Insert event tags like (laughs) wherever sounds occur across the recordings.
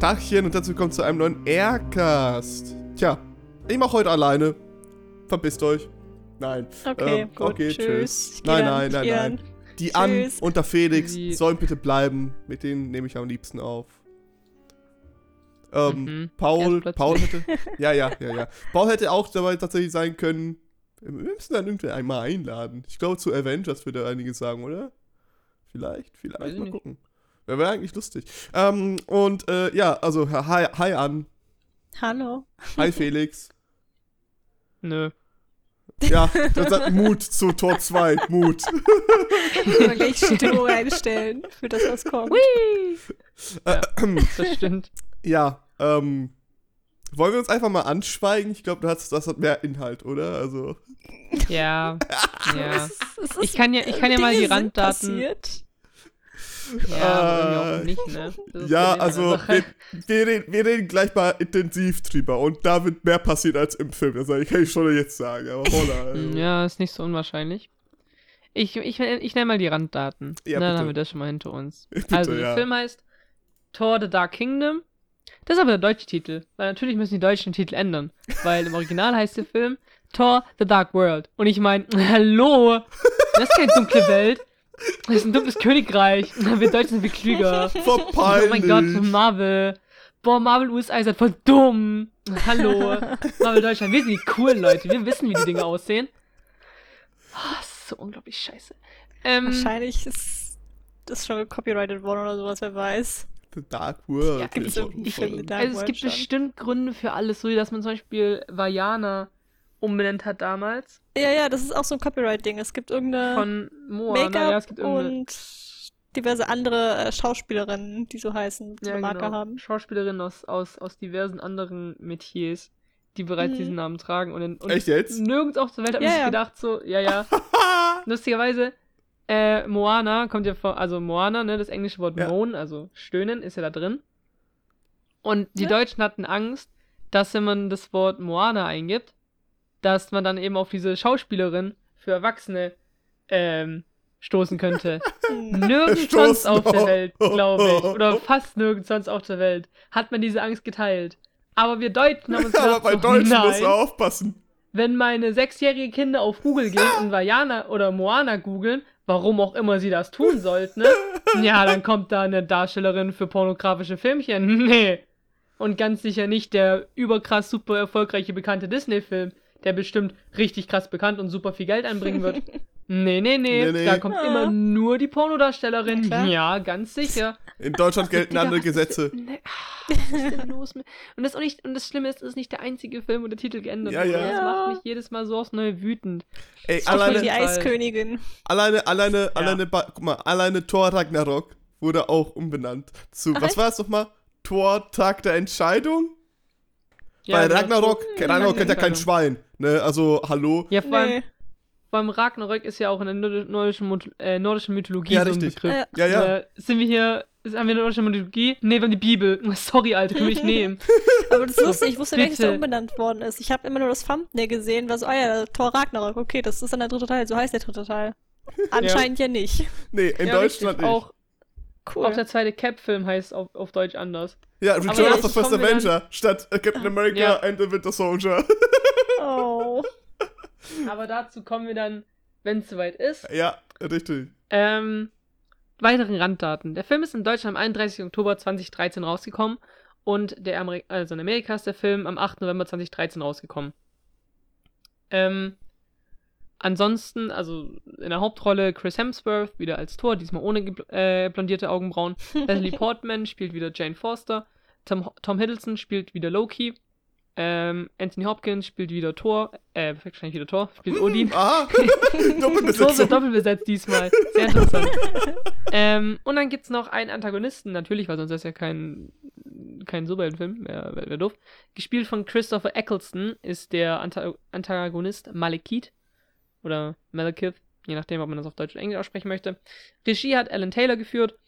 Tagchen und herzlich willkommen zu einem neuen Aircast. Tja, ich mach heute alleine. Verpisst euch. Nein. Okay, Ähm, gut, okay, tschüss. Geh Nein, nein, nein, nein. Die An Tschüss. und der Felix Die- sollen bitte bleiben. Mit denen nehme ich am liebsten auf. Ähm, Mhm. Paul, Paul hätte. (laughs) Ja, ja, ja, ja. Paul hätte auch dabei tatsächlich sein können. Wir müssen dann irgendwie einmal einladen. Ich glaube, zu Avengers würde einiges sagen, oder? Vielleicht, Weiß vielleicht ich mal nicht. gucken. Wäre wär eigentlich lustig. Ähm, und äh, ja, also hi, hi an. Hallo. Hi Felix. (laughs) Nö. Ja, das hat Mut zu Tor 2. Mut. (laughs) Gleich Stimmung reinstellen für das, was kommt. Ja, (clears throat) das stimmt. Ja, ähm. Wollen wir uns einfach mal anschweigen? Ich glaube, das, das hat mehr Inhalt, oder? Also. Ja. (laughs) Ja. Ich kann ja, ich kann ja mal die Randdaten. Passiert. Ja, Äh, auch nicht, ne? Ja, also, wir, wir, reden, wir reden gleich mal intensiv drüber. Und da wird mehr passieren als im Film. Das kann ich schon jetzt sagen. Aber holla. (laughs) Also. Ja, ist nicht so unwahrscheinlich. Ich, ich, ich nenne mal die Randdaten. Ja, Na, Dann haben wir das schon mal hinter uns. (laughs) Bitte, also, der ja. Film heißt Thor The Dark Kingdom. Das ist aber der deutsche Titel. Weil natürlich müssen die Deutschen den Titel ändern. Weil im Original heißt der Film Thor The Dark World. Und ich meine, (laughs) hallo! Das ist keine dunkle Welt. Das ist ein dunkles Königreich. (laughs) Wir Deutschen sind viel klüger. Voll Oh mein. Gott, Marvel. Boah, Marvel USA ist halt voll dumm. Hallo. Marvel Deutschland, wir sind die coolen Leute. Wir wissen, wie die Dinge aussehen. Oh, das ist so unglaublich scheiße. Ähm, Wahrscheinlich ist das schon copyrighted worden oder sowas, wer weiß. The Dark World. Ja, gibt's ich finde Dark also es World gibt schon. bestimmt Gründe für alles, so wie dass man zum Beispiel Vajana umbenannt hat damals. Ja, ja, das ist auch so ein Copyright-Ding. Es gibt irgendeine Von Moana. Make-up Ja, es gibt irgendeine und diverse andere äh, Schauspielerinnen, die so heißen, die ja, eine Marke genau, haben. Schauspielerinnen aus, aus, aus diversen anderen Metiers, die bereits Mhm. diesen Namen tragen. Und, in, und Echt jetzt? nirgends auf der Welt habe Ja, ich ja. gedacht, so, ja, ja. (laughs) Lustigerweise, äh, Moana kommt ja von, also Moana, ne, das englische Wort Ja. moan, also stöhnen, ist ja da drin. Und die Ja. Deutschen hatten Angst, dass wenn man das Wort Moana eingibt, dass man dann eben auf diese Schauspielerin für Erwachsene ähm, stoßen könnte. (laughs) Nirgends sonst auf der Welt, glaube ich, oder (laughs) fast nirgends sonst auf der Welt, hat man diese Angst geteilt. Aber wir Deutschen haben uns Aber gedacht, bei so, Deutschen nein, musst du aufpassen. wenn meine sechsjährigen Kinder auf Google gehen und Vajana oder Moana googeln, warum auch immer sie das tun sollten, ne? (laughs) ja, dann kommt da eine Darstellerin für pornografische Filmchen. Nee. Und ganz sicher nicht der überkrass super erfolgreiche bekannte Disney-Film, der bestimmt richtig krass bekannt und super viel Geld einbringen wird. (laughs) Nee, nee, nee. Nee, nee. Da kommt Ja. immer nur die Pornodarstellerin. Ja, ganz sicher. In Deutschland gelten andere Gesetze. (laughs) ah, was ist denn los mit. Und das, ist auch nicht, und das Schlimme ist, es ist nicht der einzige Film, wo der Titel geändert Ja, wurde. ja. Das Ja. macht mich jedes Mal so aufs Neue wütend. Ey, Auch schon alleine, die. Eiskönigin. alleine, alleine, alleine, guck mal, alleine Thor Ragnarok wurde auch umbenannt zu, Ach, was war es nochmal? Thor Tag der Entscheidung? Ja, Weil genau. Ragnarok, Hm, Ragnarok kennt ja kein. Schwein, ne, also, hallo? Ja, vor allem, Nee. allem Ragnarök ist ja auch in der nord- nordischen, äh, nordischen Mythologie Ja, so ein richtig. Begriff. Äh, Ja, ja. Äh, sind wir hier, ist- haben wir eine nordische Mythologie? Nee, wir haben die Bibel. (laughs) Sorry, Alter, können wir nicht nehmen. (laughs) Aber das ist lustig, ich wusste gar nicht, dass der umbenannt worden ist. Ich habe immer nur das Thumbnail gesehen, war so, ah ja, Thor Ragnarok, okay, das ist dann der dritte Teil, so heißt der dritte Teil. Anscheinend ja, nicht. Nee, in ja, Deutschland richtig. nicht. Auch, Cool. auch der zweite Cap-Film heißt auf, auf Deutsch anders. ja, Return of the First komme dann- Avenger statt äh, Captain America Ja. and the Winter Soldier. Oh. (laughs) Aber dazu kommen wir dann, wenn es soweit ist. ja, richtig. Ähm, weiteren Randdaten. Der Film ist in Deutschland am 31. Oktober 2013 rausgekommen und der Ameri also in Amerika ist der Film am 8. November 2013 rausgekommen. Ähm, ansonsten, also in der Hauptrolle Chris Hemsworth, wieder als Thor, diesmal ohne äh, blondierte Augenbrauen. (laughs) Natalie Portman spielt wieder Jane Forster. Tom, Tom Hiddleston spielt wieder Loki. Ähm, Anthony Hopkins spielt wieder Thor. Äh, wahrscheinlich wieder Thor, spielt Odin. (laughs) Aha, So wird Doppelbesetzung. doppelt besetzt diesmal. Sehr interessant. ähm, und dann gibt's noch einen Antagonisten, natürlich, weil sonst ist ja kein, kein Superheldenfilm, wäre wär, wär doof. Gespielt von Christopher Eccleston ist der Anta Antagonist Malekith. Oder Malekith, je nachdem, ob man das auf Deutsch oder Englisch aussprechen möchte. Regie hat Alan Taylor geführt.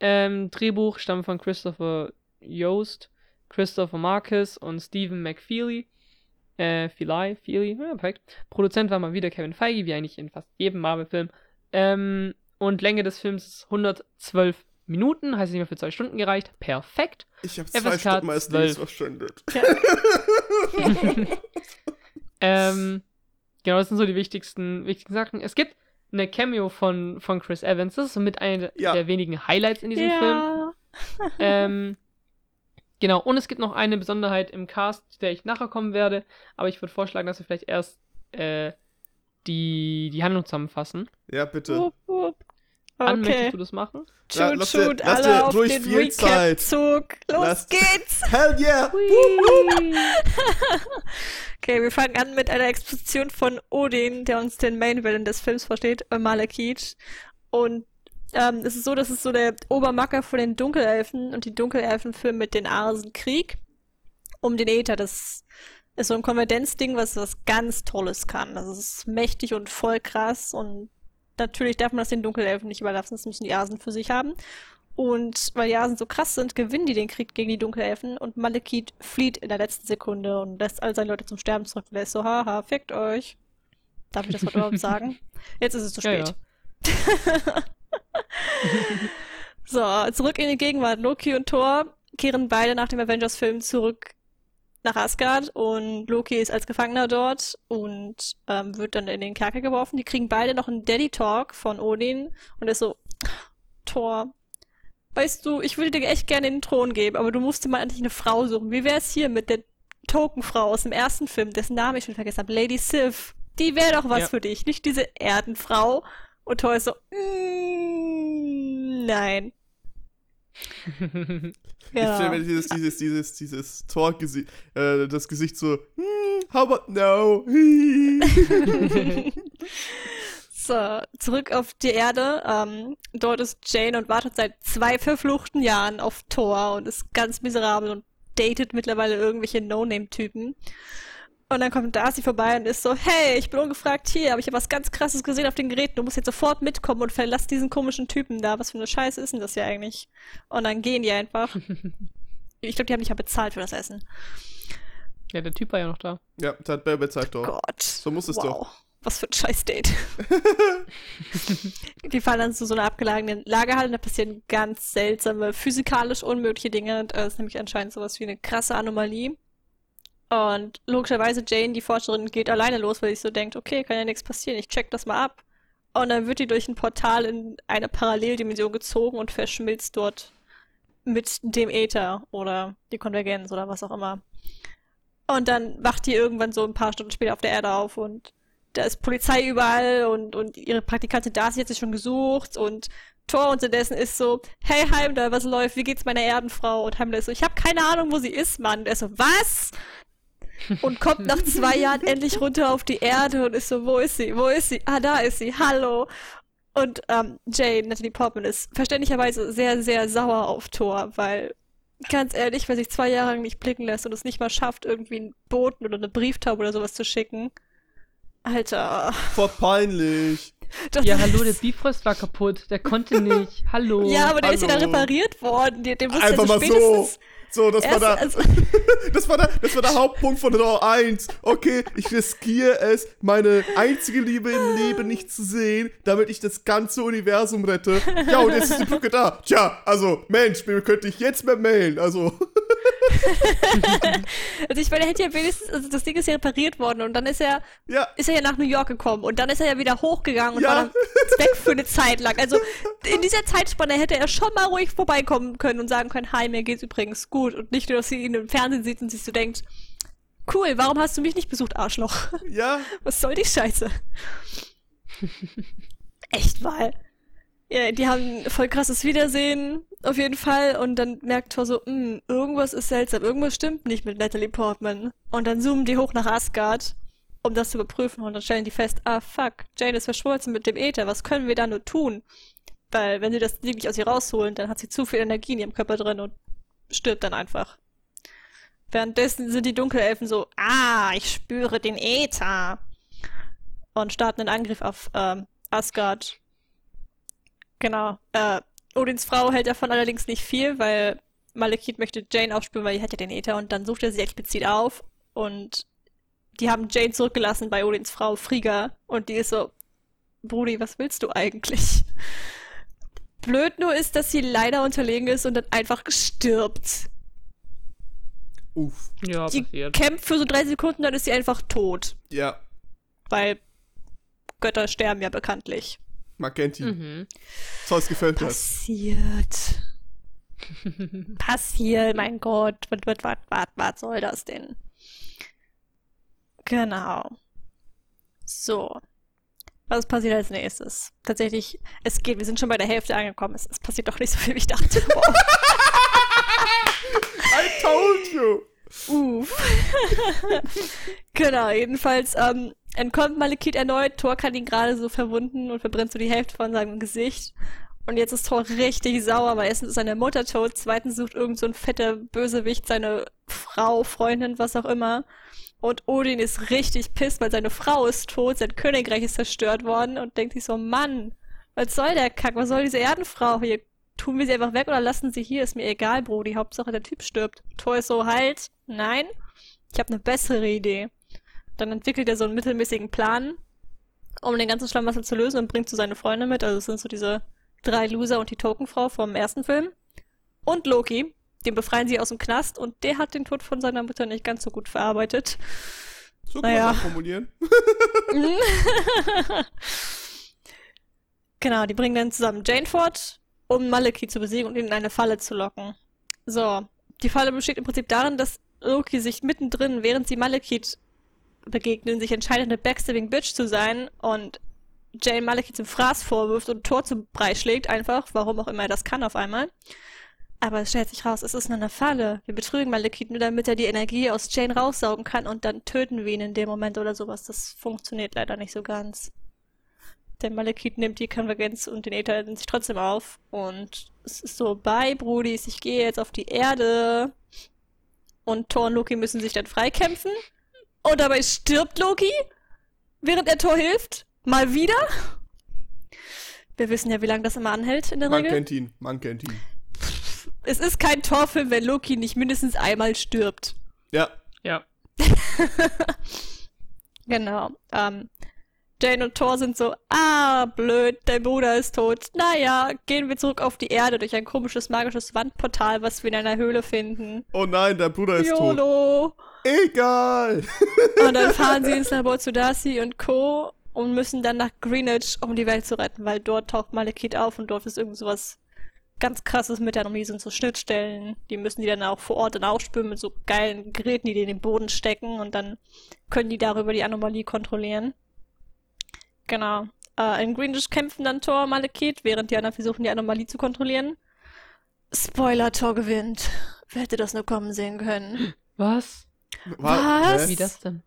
Ähm, Drehbuch stammt von Christopher Yost, Christopher Marcus und Stephen McFeely. Äh, Feely, Feely, ja, perfekt. Produzent war mal wieder Kevin Feige, wie eigentlich in fast jedem Marvel-Film. Ähm, und Länge des Films ist 112 Minuten, heißt nicht mehr für zwei Stunden gereicht. Perfekt. Ich habe zwei FSK Stunden meines 12. Lebens verschwendet. (laughs) (laughs) Ähm, genau, das sind so die wichtigsten, wichtigsten Sachen. Es gibt eine Cameo von, von Chris Evans. Das ist so mit einer Ja. der wenigen Highlights in diesem Film. Ja. (laughs) Ähm, genau, und es gibt noch eine Besonderheit im Cast, zu der ich nachher kommen werde. Aber ich würde vorschlagen, dass wir vielleicht erst äh, die, die Handlung zusammenfassen. Ja, bitte. Wupp, wupp. An, Okay. möchtest du das machen? Shoot, lass dir- shoot, lass alle dir auf ruhig den viel Zeit. Recap-Zug. Los Lass- geht's! Hell yeah! (laughs) Okay, wir fangen an mit einer Exposition von Odin, der uns den Main-Villain des Films versteht, äh, Malekith. Und ähm, es ist so, dass es so der Obermacker von den Dunkelelfen und die Dunkelelfen führen mit den Arsen Krieg um den Äther. Das ist so ein Konvergenzding, was was ganz Tolles kann. Das ist mächtig und voll krass und natürlich darf man das den Dunkelelfen nicht überlassen, das müssen die Asen für sich haben. Und weil die Asen so krass sind, gewinnen die den Krieg gegen die Dunkelelfen und Malekith flieht in der letzten Sekunde und lässt all seine Leute zum Sterben zurück. Und er ist so, haha, fickt euch. Darf ich das Wort überhaupt sagen? (laughs) Jetzt ist es zu Ja, spät. (laughs) so, zurück in die Gegenwart. Loki und Thor kehren beide nach dem Avengers-Film zurück nach Asgard und Loki ist als Gefangener dort und ähm, wird dann in den Kerker geworfen. Die kriegen beide noch einen Daddy Talk von Odin und er ist so, Thor, weißt du, ich würde dir echt gerne den Thron geben, aber du musst dir mal endlich eine Frau suchen. Wie wär's hier mit der Tokenfrau aus dem ersten Film, dessen Namen ich schon vergessen habe, Lady Sif? Die wäre doch was Ja. für dich, nicht diese Erdenfrau. Und Thor ist so, mm, nein. Ich stelle mir dieses, dieses, dieses, dieses Tor-Gesicht, äh, das Gesicht so, hm, how about no? (laughs) So, zurück auf die Erde. Ähm, dort ist Jane und wartet seit zwei verfluchten Jahren auf Thor und ist ganz miserabel und datet mittlerweile irgendwelche No-Name-Typen. Und dann kommt Darcy vorbei und ist so, hey, ich bin ungefragt hier, aber ich habe was ganz krasses gesehen auf den Geräten. Du musst jetzt sofort mitkommen und verlass diesen komischen Typen da. Was für eine Scheiße ist denn das hier eigentlich? Und dann gehen die einfach. (laughs) Ich glaube, die haben nicht mal bezahlt für das Essen. ja, der Typ war ja noch da. ja, das hat Bell bezahlt doch. Gott. So muss es wow. doch. Was für ein Scheiß-Date. (laughs) die fahren dann zu so einer abgelagenen Lagerhalle und da passieren ganz seltsame, physikalisch unmögliche Dinge. Und das ist nämlich anscheinend sowas wie eine krasse Anomalie. Und logischerweise Jane, die Forscherin, geht alleine los, weil sie so denkt, okay, kann ja nichts passieren, ich check das mal ab. Und dann wird die durch ein Portal in eine Paralleldimension gezogen und verschmilzt dort mit dem Äther oder die Konvergenz oder was auch immer. Und dann wacht die irgendwann so ein paar Stunden später auf der Erde auf und da ist Polizei überall und, und ihre Praktikantin Darcy hat sich schon gesucht und Thor unterdessen ist so, hey Heimler, was läuft? Wie geht's meiner Erdenfrau? Und Heimler ist so, ich habe keine Ahnung, wo sie ist, Mann. Und er ist so, was? Und kommt nach zwei Jahren endlich runter auf die Erde und ist so, wo ist sie? Wo ist sie? Ah, da ist sie. Hallo. Und ähm, Jane, Natalie Portman, ist verständlicherweise sehr, sehr sauer auf Thor, weil ganz ehrlich, wer sich zwei Jahre lang nicht blicken lässt und es nicht mal schafft, irgendwie einen Boten oder eine Brieftaube oder sowas zu schicken. Alter. Voll peinlich. (laughs) Das Ja, hallo, der Bifrost war kaputt. Der konnte (laughs) nicht. Hallo. Ja, aber der ist ja dann Hallo. repariert worden. Der, der Einfach ja so mal so. So, das war, da, also, (laughs) das, war der, das war der Hauptpunkt von Raw 1. Okay, ich riskiere es, meine einzige Liebe im Leben nicht zu sehen, damit ich das ganze Universum rette. Ja, und jetzt ist die Brücke da. Tja, also, Mensch, mir könnte ich jetzt mehr mailen. Also, (laughs) also ich meine, er hätte ja wenigstens, also das Ding ist ja repariert worden und dann ist er, ja, ist er ja nach New York gekommen und dann ist er ja wieder hochgegangen und Ja. war dann weg für eine (laughs) Zeit lang. Also in dieser Zeitspanne hätte er schon mal ruhig vorbeikommen können und sagen können, hi, mir geht's übrigens gut und nicht nur, dass sie ihn im Fernsehen sieht und sich so denkt, cool, warum hast du mich nicht besucht, Arschloch? ja. (laughs) Was soll die Scheiße? Echt mal. Ja, die haben ein voll krasses Wiedersehen, auf jeden Fall. Und dann merkt Thor so, "Hm, irgendwas ist seltsam, irgendwas stimmt nicht mit Natalie Portman. Und dann zoomen die hoch nach Asgard, um das zu überprüfen. Und dann stellen die fest, ah fuck, Jane ist verschmolzen mit dem Äther, was können wir da nur tun? Weil wenn sie das Ding nicht aus ihr rausholen, dann hat sie zu viel Energie in ihrem Körper drin und stirbt dann einfach. Währenddessen sind die Dunkelelfen so, ah, ich spüre den Äther. Und starten einen Angriff auf ähm, Asgard. Genau. Äh, Odins Frau hält davon allerdings nicht viel, weil Malekith möchte Jane aufspüren, weil die hat ja den Äther und dann sucht er sie explizit auf und die haben Jane zurückgelassen bei Odins Frau Frigga und die ist so, Brudi, was willst du eigentlich? Blöd nur ist, dass sie leider unterlegen ist und dann einfach stirbt. Uff. Ja, Die passiert. kämpft für so drei Sekunden, dann ist sie einfach tot. Ja, Weil Götter sterben ja bekanntlich. Man kennt ihn. Mhm. So, es gefällt. Passiert. (laughs) Passiert, mein Gott. Was, was, was, was, was soll das denn? Genau. So. Was passiert als nächstes? Tatsächlich, es geht, wir sind schon bei der Hälfte angekommen. Es, es passiert doch nicht so viel, wie ich dachte. (laughs) Wow. I told you! Uff. (laughs) genau, jedenfalls ähm, entkommt Malekith erneut. Thor kann ihn gerade so verwunden und verbrennt so die Hälfte von seinem Gesicht. Und jetzt ist Thor richtig sauer, weil erstens ist seine Mutter tot, zweitens sucht irgend so ein fetter Bösewicht seine Frau, Freundin, was auch immer. Und Odin ist richtig pisst, weil seine Frau ist tot, sein Königreich ist zerstört worden und denkt sich so, Mann, was soll der Kack, was soll diese Erdenfrau hier? Tun wir sie einfach weg oder lassen sie hier? Ist mir egal, Brody. Hauptsache der Typ stirbt. Thor ist so, halt, nein, ich habe eine bessere Idee. Dann entwickelt er so einen mittelmäßigen Plan, um den ganzen Schlamassel zu lösen und bringt so seine Freunde mit. Also es sind so diese drei Loser und die Tokenfrau vom ersten Film. Und Loki, den befreien sie aus dem Knast und der hat den Tod von seiner Mutter nicht ganz so gut verarbeitet. So kann Naja. man formulieren. (laughs) genau, die bringen dann zusammen Jane fort, um Maleki zu besiegen und ihn in eine Falle zu locken. So, die Falle besteht im Prinzip darin, dass Loki sich mittendrin, während sie Malekith begegnen, sich entscheidet, eine Backstabbing Bitch zu sein und Jane Malekith zum Fraß vorwirft und Tor zum Brei schlägt, einfach, warum auch immer er das kann auf einmal. Aber es stellt sich raus, es ist nur eine Falle. Wir betrügen Malekith nur, damit er die Energie aus Jane raussaugen kann und dann töten wir ihn in dem Moment oder sowas. Das funktioniert leider nicht so ganz. Der Malekith nimmt die Konvergenz und den Äther in sich trotzdem auf. Und es ist so, bye, Brudis, ich gehe jetzt auf die Erde. Und Thor und Loki müssen sich dann freikämpfen. Und dabei stirbt Loki, während er Thor hilft. Mal wieder. Wir wissen ja, wie lange das immer anhält in der Man Regel. kennt ihn, man kennt ihn. Es ist kein Torfilm, wenn Loki nicht mindestens einmal stirbt. Ja, Ja. (laughs) Genau. Ähm, Jane und Thor sind so, ah, blöd, dein Bruder ist tot. Naja, gehen wir zurück auf die Erde durch ein komisches magisches Wandportal, was wir in einer Höhle finden. oh nein, dein Bruder ist tot. Egal! Und dann fahren sie ins Labor zu Darcy und Co. und müssen dann nach Greenwich, um die Welt zu retten, weil dort taucht Malekith auf und dort ist irgend sowas ganz krasses mit der Anomalie, sind so Schnittstellen. Die müssen die dann auch vor Ort dann aufspüren mit so geilen Geräten, die die in den Boden stecken und dann können die darüber die Anomalie kontrollieren. Genau. Äh, in Greenwich kämpfen dann Thor und Malekith, während die anderen versuchen, die Anomalie zu kontrollieren. Spoiler, Thor gewinnt. Wer hätte das nur kommen sehen können? Was? Was? hä? Wie das denn?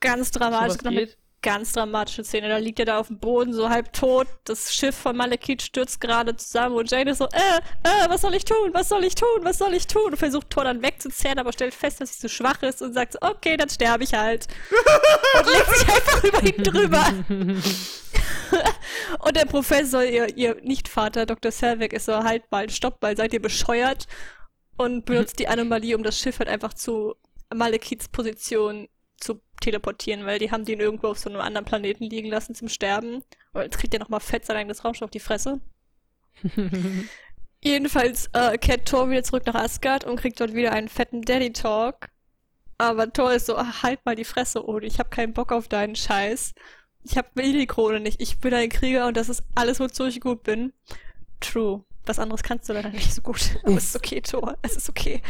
Ganz So dramatisch. was noch eine geht? ganz dramatische Szene. Da liegt er da auf dem Boden, so halb tot. Das Schiff von Malekith stürzt gerade zusammen und Jane ist so, äh, äh, was soll ich tun? Was soll ich tun? Was soll ich tun? Und versucht Thor dann wegzuzerren, aber stellt fest, dass sie zu schwach ist und sagt so, okay, dann sterbe ich halt. (laughs) und legt sich einfach über ihn drüber. (laughs) und der Professor, ihr, ihr Nicht-Vater, Dr. Selvig, ist so, halt mal, stopp mal, seid ihr bescheuert? Und benutzt die Anomalie, um das Schiff halt einfach zu Malekiths Position zu teleportieren, weil die haben den irgendwo auf so einem anderen Planeten liegen lassen zum Sterben. Und jetzt kriegt er nochmal fett sein eigenes Raumschiff auf die Fresse. (laughs) Jedenfalls äh, kehrt Thor wieder zurück nach Asgard und kriegt dort wieder einen fetten Daddy Talk. Aber Thor ist so, ach, halt mal die Fresse, Odi, ich hab keinen Bock auf deinen Scheiß. Ich hab will die Krone nicht, ich bin ein Krieger und das ist alles, wozu ich gut bin. True. Was anderes kannst du leider nicht so gut. Aber es ist okay, Thor, es ist okay.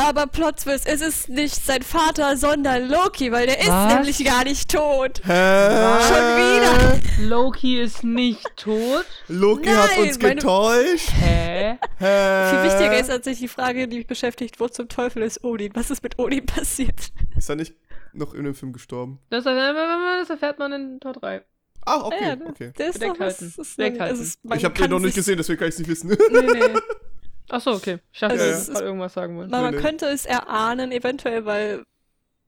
Aber Plot Twist, es ist nicht sein Vater, sondern Loki, weil der ist Was? nämlich gar nicht tot. Hä? Schon wieder. Loki ist nicht tot. Loki hat Nein, uns meine- getäuscht. Hä? Hä? Viel wichtiger ist tatsächlich die Frage, die mich beschäftigt, wo zum Teufel ist Odin? Was ist mit Odin passiert? Ist er nicht noch in dem Film gestorben? Das, das erfährt man in Tor 3. Ah, okay, Ah ja, okay. Der ist Bedeckt doch, halten. ist, ist, man Ich habe den noch nicht gesehen, deswegen kann ich es nicht wissen. Nee, nee. (laughs) Achso, okay. Ich dachte, Also es ist- gerade irgendwas sagen wollen. Man, man Nee, nee. könnte es erahnen, eventuell, weil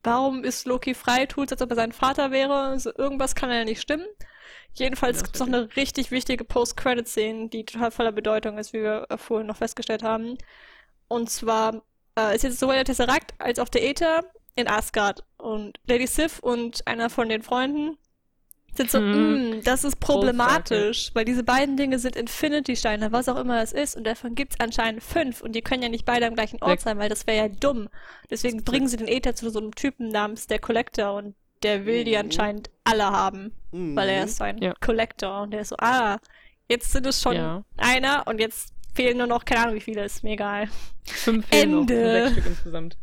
warum ist Loki frei, tut, als ob er sein Vater wäre? Also irgendwas kann ja nicht stimmen. Jedenfalls Ja, gibt es noch eine richtig wichtige Post-Credit-Szene, die total voller Bedeutung ist, wie wir vorhin noch festgestellt haben. Und zwar äh, ist jetzt sowohl der Tesseract als auch der Äther in Asgard. Und Lady Sif und einer von den Freunden sind so, mm, das ist problematisch, weil diese beiden Dinge sind Infinity-Steine, was auch immer es ist, und davon gibt es anscheinend fünf und die können ja nicht beide am gleichen Ort Sechs. sein, weil das wäre ja dumm. Deswegen bringen sie den Äther zu so einem Typen namens der Collector und der will die Mhm. anscheinend alle haben, Mhm. weil er ist so ein Ja. Collector und der ist so, ah, jetzt sind es schon Ja. einer und jetzt fehlen nur noch, keine Ahnung wie viele, ist mir egal. Fünf fehlen noch. Sechs Stück insgesamt.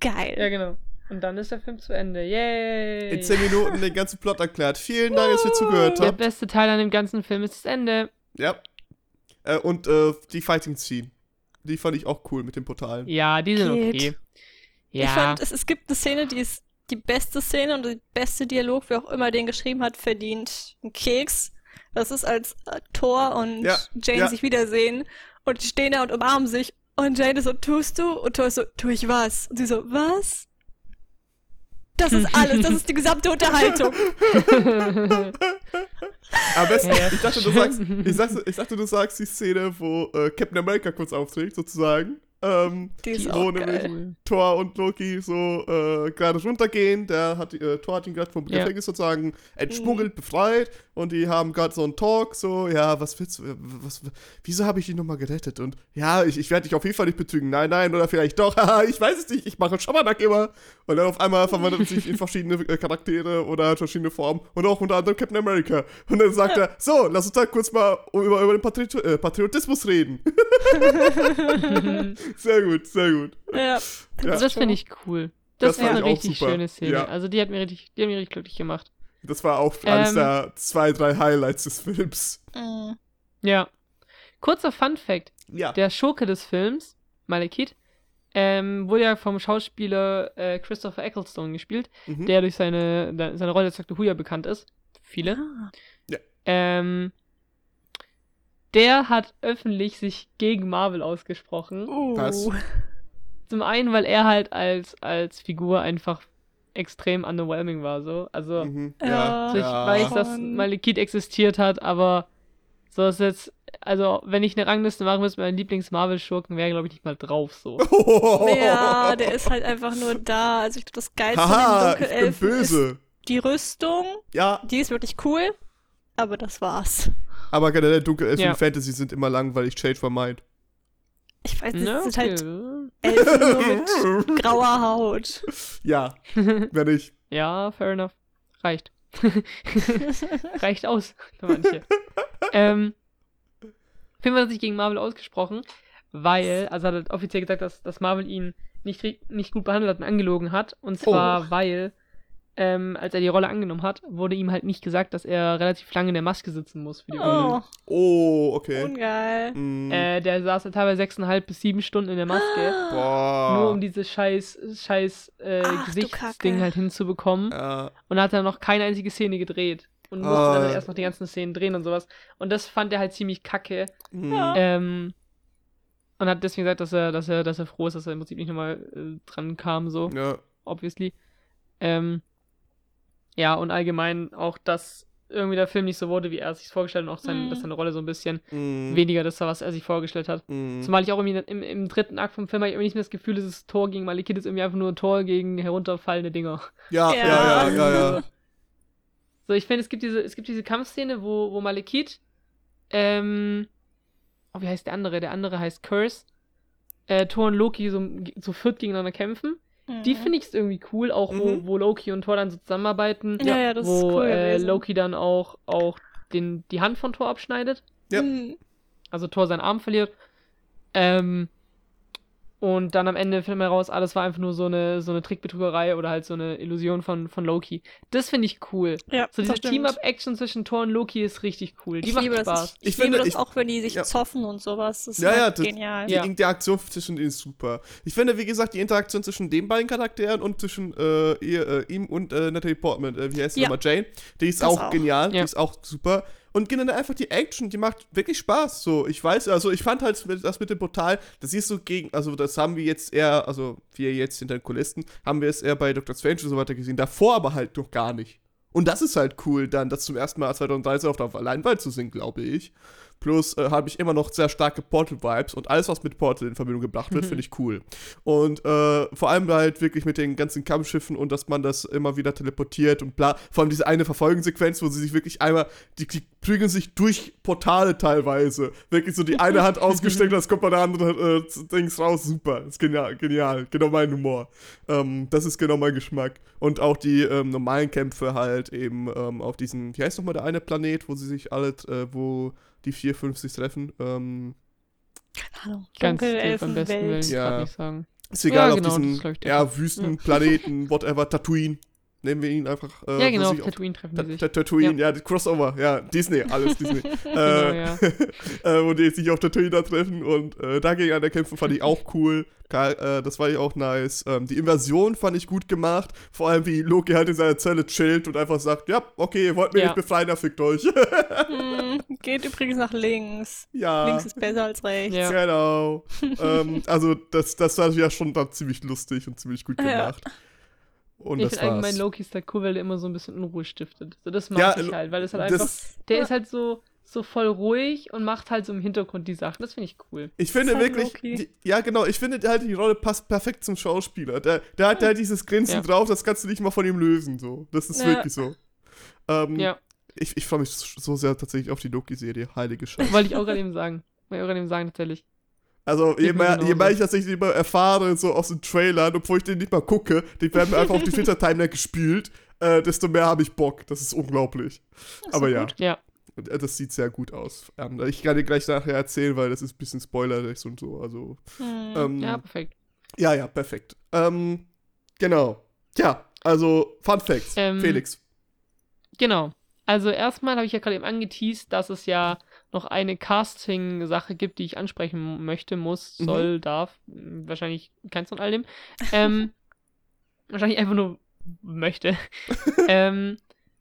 Geil. Ja, genau. Und dann ist der Film zu Ende. Yay! In 10 Minuten den ganzen Plot erklärt. Vielen Dank, dass ihr zugehört der habt. beste Teil an dem ganzen Film ist das Ende. Ja. Äh, und äh, die Fighting Scene. Die fand ich auch cool mit den Portalen. Ja, die sind Geht. okay. Ich Ja. fand, es, es gibt eine Szene, die ist die beste Szene und der beste Dialog, wer auch immer den geschrieben hat, verdient einen Keks. Das ist, als äh, Thor und Ja, Jane ja. sich wiedersehen und die stehen da und umarmen sich. Und Jane ist so, tust du? Und Thor ist so, tu ich was? Und sie so, was? Das ist alles, das ist die gesamte Unterhaltung. Am besten, Ja, ich, dachte, du sagst, ich, sagte, ich dachte, du sagst die Szene, wo äh, Captain America kurz auftritt, sozusagen. Ähm, Die ist wo nämlich geil. Thor und Loki so äh, gerade runtergehen. Der hat, äh, Thor hat ihn gerade vom Ja. Gefängnis sozusagen Mhm. entschmuggelt, befreit. Und die haben gerade so einen Talk, so, ja, was willst du, was, wieso habe ich ihn nochmal gerettet? Und ja, ich, ich werde dich auf jeden Fall nicht betrügen. Nein, nein, oder vielleicht doch. (laughs) Haha, ich weiß es nicht, ich mache Schabernack immer. Und dann auf einmal verwandelt sich in verschiedene äh, Charaktere oder verschiedene Formen. Und auch unter anderem Captain America. Und dann sagt er, so, lass uns da kurz mal über, über den Patriot äh, Patriotismus reden. (laughs) (laughs) sehr gut, sehr gut. Ja, Ja. das finde ich cool. Das, Das war eine ich auch richtig super. schöne Szene. Ja. Also die hat mir richtig, die hat mich richtig glücklich gemacht. Das war auch eines Ähm. der zwei, drei Highlights des Films. Mm. Ja. Kurzer Fun Fact. Ja. Der Schurke des Films, Malekith, ähm, wurde ja vom Schauspieler äh, Christopher Ecclestone gespielt, Mhm. der durch seine, seine Rolle als Dr. Who ja bekannt ist. Viele. Ah. Ähm, der hat öffentlich sich gegen Marvel ausgesprochen. Uh. Was? Zum einen, weil er halt als, als Figur einfach extrem underwhelming war, so. Also, Mhm. Ja. Also ich ja. weiß, dass. Malekith existiert hat, aber so ist jetzt, also, wenn ich eine Rangliste machen müsste, mein Lieblings-Marvel-Schurken wäre, glaube ich, nicht mal drauf, so. (laughs) Ja, der ist halt einfach nur da. Also ich glaube, das Geilste Haha, ich den bin Dunkelelfen ist böse. die Rüstung. Ja, Die ist wirklich cool, aber das war's. Aber generell Dunkelelfen Ja. und Fantasy sind immer langweilig. Change my mind. Ich weiß nicht, es sind okay. halt Elfen nur mit grauer Haut. Ja, (laughs) wenn ich. Ja, fair enough. Reicht. (laughs) Reicht aus für manche. (laughs) ähm, Film hat sich gegen Marvel ausgesprochen, weil, also hat er offiziell gesagt, dass, dass Marvel ihn nicht, nicht gut behandelt hat und angelogen hat. Und zwar, weil, ähm, als er die Rolle angenommen hat, wurde ihm halt nicht gesagt, dass er relativ lange in der Maske sitzen muss für die Rolle. Oh, Oh, okay. ungeil. Mm, Äh, der saß ja teilweise sechseinhalb bis sieben Stunden in der Maske. boah. Nur um dieses scheiß, scheiß äh, Ach, Gesichtsding halt hinzubekommen. ja. Und hat er noch keine einzige Szene gedreht. Und musste Ah. dann halt erst noch die ganzen Szenen drehen und sowas. Und das fand er halt ziemlich kacke. Mm. Ja. Ähm, und hat deswegen gesagt, dass er, dass er, dass er froh ist, dass er im Prinzip nicht nochmal äh, dran kam, so, ja. obviously. Ähm, ja, und allgemein auch, dass irgendwie der Film nicht so wurde, wie er es sich vorgestellt hat und auch sein, Mhm. dass seine Rolle so ein bisschen Mm. weniger das war, was er sich vorgestellt hat. Mm. Zumal ich auch irgendwie im, im dritten Akt vom Film habe ich irgendwie nicht mehr das Gefühl, es ist Tor gegen Malekith, es ist irgendwie einfach nur ein Tor gegen herunterfallende Dinger. Ja, ja, ja, ja, ja. So, ich finde, es gibt diese, es gibt diese Kampfszene, wo, wo Malekith, ähm, oh, wie heißt der andere? Der andere heißt Curse. Äh, Thor und Loki so, so viert gegeneinander kämpfen. Die finde ich irgendwie cool, auch wo, Mhm. wo Loki und Thor dann so zusammenarbeiten. Ja, ja, das ist wo cool äh. Loki dann auch, auch den, die Hand von Thor abschneidet. Ja. Mhm. Also Thor seinen Arm verliert. Ähm, und dann am Ende findet man raus, alles war einfach nur so eine, so eine Trickbetrügerei oder halt so eine Illusion von, von Loki. Das finde ich cool. Ja, So diese. Team-Up-Action zwischen Thor und Loki ist richtig cool. Die Ich macht liebe Spaß. das. Ich, ich, Ich liebe finde, das ich- auch, wenn die sich ja. zoffen und sowas. Das ist Ja, halt ja, das- genial. Die Ja. Interaktion zwischen denen ist super. Ich finde, wie gesagt, die Interaktion zwischen den beiden Charakteren und zwischen äh, ihr, äh, ihm und äh, Natalie Portman, äh, wie heißt sie Ja. nochmal, Jane, die ist Das auch, auch. genial, die ist auch super. Und generell einfach die Action, die macht wirklich Spaß. So, ich weiß, also ich fand halt das mit dem Portal, das ist so gegen, also das haben wir jetzt eher, also wir jetzt hinter den Kulissen, haben wir es eher bei Doctor Strange und so weiter gesehen, davor aber halt noch gar nicht. Und das ist halt cool, dann das zum ersten Mal 2013 auf der Leinwand zu sehen, glaube ich. Plus äh, habe ich immer noch sehr starke Portal-Vibes und alles, was mit Portal in Verbindung gebracht wird, Mhm. finde ich cool. Und äh, vor allem halt wirklich mit den ganzen Kampfschiffen und dass man das immer wieder teleportiert und bla. Vor allem diese eine Verfolgungssequenz, wo sie sich wirklich einmal, die, die prügeln sich durch Portale teilweise. Wirklich so die (laughs) eine Hand ausgestreckt, das kommt bei der anderen äh, Dings raus. Super. ist genial, genial. Genau mein Humor. Ähm, das ist genau mein Geschmack. Und auch die ähm, normalen Kämpfe halt eben ähm, auf diesem, wie heißt nochmal der eine Planet, wo sie sich alle, äh, wo die vier, fünf sich treffen. Ähm, Keine Ahnung. Ganz tief am besten Dunkelelfenwelt. will ich Ja. nicht sagen. ist egal, Ja, auf genau, das diesen ich, ja. Wüstenplaneten, whatever, Tatooine. Nehmen wir ihn einfach. Äh, ja, genau, auf Tatooine treffen die sich. Ta- Tatooine, ja. die Crossover, ja, Disney, alles Disney. (laughs) Genau, äh, ja. (laughs) äh, wo die sich auf Tatooine da treffen und äh, dagegen an der Kämpfe fand ich auch cool. Äh, das war ja auch nice. Ähm, die Invasion fand ich gut gemacht. Vor allem, wie Loki halt in seiner Zelle chillt und einfach sagt: Ja, okay, ihr wollt mich Ja. nicht befreien, dann fickt euch. Hm, (laughs) geht übrigens nach links. ja. Links ist besser als rechts. Ja. Genau. ähm, also, das, das war ja schon dann ziemlich lustig und ziemlich gut Ja. Und ich das finde allgemein war's. Loki ist halt cool, weil der immer so ein bisschen Unruhe stiftet. So, das mag Ja, ich halt, weil es halt einfach, Das, der ist halt so, so voll ruhig und macht halt so im Hintergrund die Sachen. Das finde ich cool. ich finde halt wirklich, die, ja genau, ich finde halt die Rolle passt perfekt zum Schauspieler. Der, der hat da dieses Grinsen Ja. drauf, das kannst du nicht mal von ihm lösen. So, das ist Ja. wirklich so. Ähm, Ja, Ich, ich freue mich so sehr tatsächlich auf die Loki-Serie, heilige Scheiße. wollte ich auch gerade eben sagen. Wollte ich auch gerade eben sagen, tatsächlich. Also, je mehr, je mehr ich tatsächlich immer erfahre, so aus den Trailern, obwohl ich den nicht mal gucke, die werden mir einfach auf die Twitter-Timeline gespielt, äh, desto mehr habe ich Bock. Das ist unglaublich. Ist Aber ja. gut. Ja, äh, Das sieht sehr gut aus. Ähm, Ich kann dir gleich nachher erzählen, weil das ist ein bisschen spoilerig und so. Also, Hm. ähm, ja, ja. perfekt. ja, perfekt. Ähm, genau. Ja, also, Fun Facts. Ähm, Felix. Genau. Also erstmal habe ich ja gerade eben angeteased, dass es ja noch eine Casting-Sache gibt, die ich ansprechen möchte, muss, Mhm. soll, darf. Hm, Wahrscheinlich keins von all dem. Ähm, (laughs) wahrscheinlich einfach nur möchte. (laughs) ähm,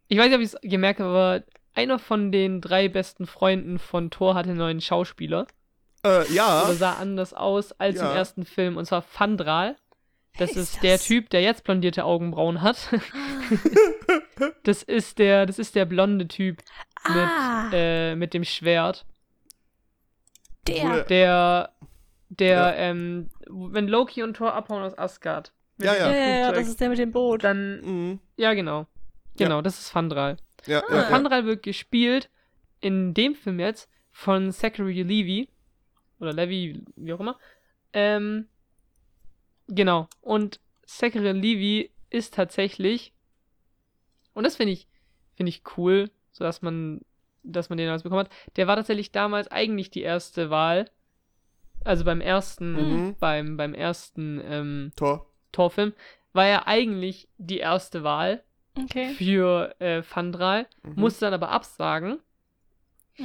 ich weiß nicht, ob ich es gemerkt habe, aber einer von den drei besten Freunden von Thor hatte einen neuen Schauspieler. Äh, ja. Oder sah anders aus als Ja. im ersten Film. Und zwar Fandral. Das ist, ist der das? Typ, der jetzt blondierte Augenbrauen hat. (laughs) das ist der, das ist der blonde Typ Ah, äh, mit dem Schwert. der. Der, der, Ja. ähm, wenn Loki und Thor abhauen aus Asgard. mit Ja, ja. Ja, ja, ja, das ist der mit dem Boot. Dann, Mhm. ja, genau. Genau, das ist Fandral. Ja, Ah. ja, ja. Fandral wird gespielt in dem Film jetzt von Zachary Levy. Oder Levy, wie auch immer. Ähm, genau. Und Zachary Levy ist tatsächlich, und das finde ich, finde ich cool, so dass man, dass man den damals bekommen hat. Der war tatsächlich damals eigentlich die erste Wahl. Also beim ersten, Mhm. beim, beim ersten ähm, Tor. Torfilm war er eigentlich die erste Wahl Okay. für äh, Fandral, Mhm. musste dann aber absagen.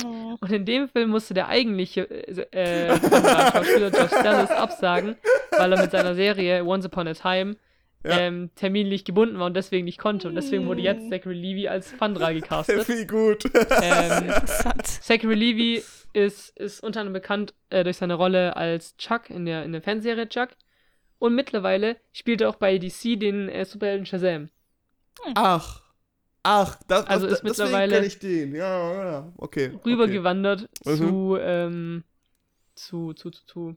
Oh. Und in dem Film musste der eigentliche äh, Fandral-Schauspieler Josh Dallas absagen, weil er mit seiner Serie Once Upon a Time Ja. ähm, terminlich gebunden war und deswegen nicht konnte. Und deswegen wurde jetzt Mm. Zachary Levy als Fandral gecastet. (laughs) Wie gut. ähm. (laughs) Zachary Levy ist, ist unter anderem bekannt äh, durch seine Rolle als Chuck in der, in der Fernsehserie Chuck. Und mittlerweile spielt er auch bei DC den äh, Superhelden Shazam. Ach. Ach, das, Also das, ist mittlerweile- ich den. Ja, ja, okay. okay. rübergewandert Mhm. zu, ähm, zu, zu, zu, zu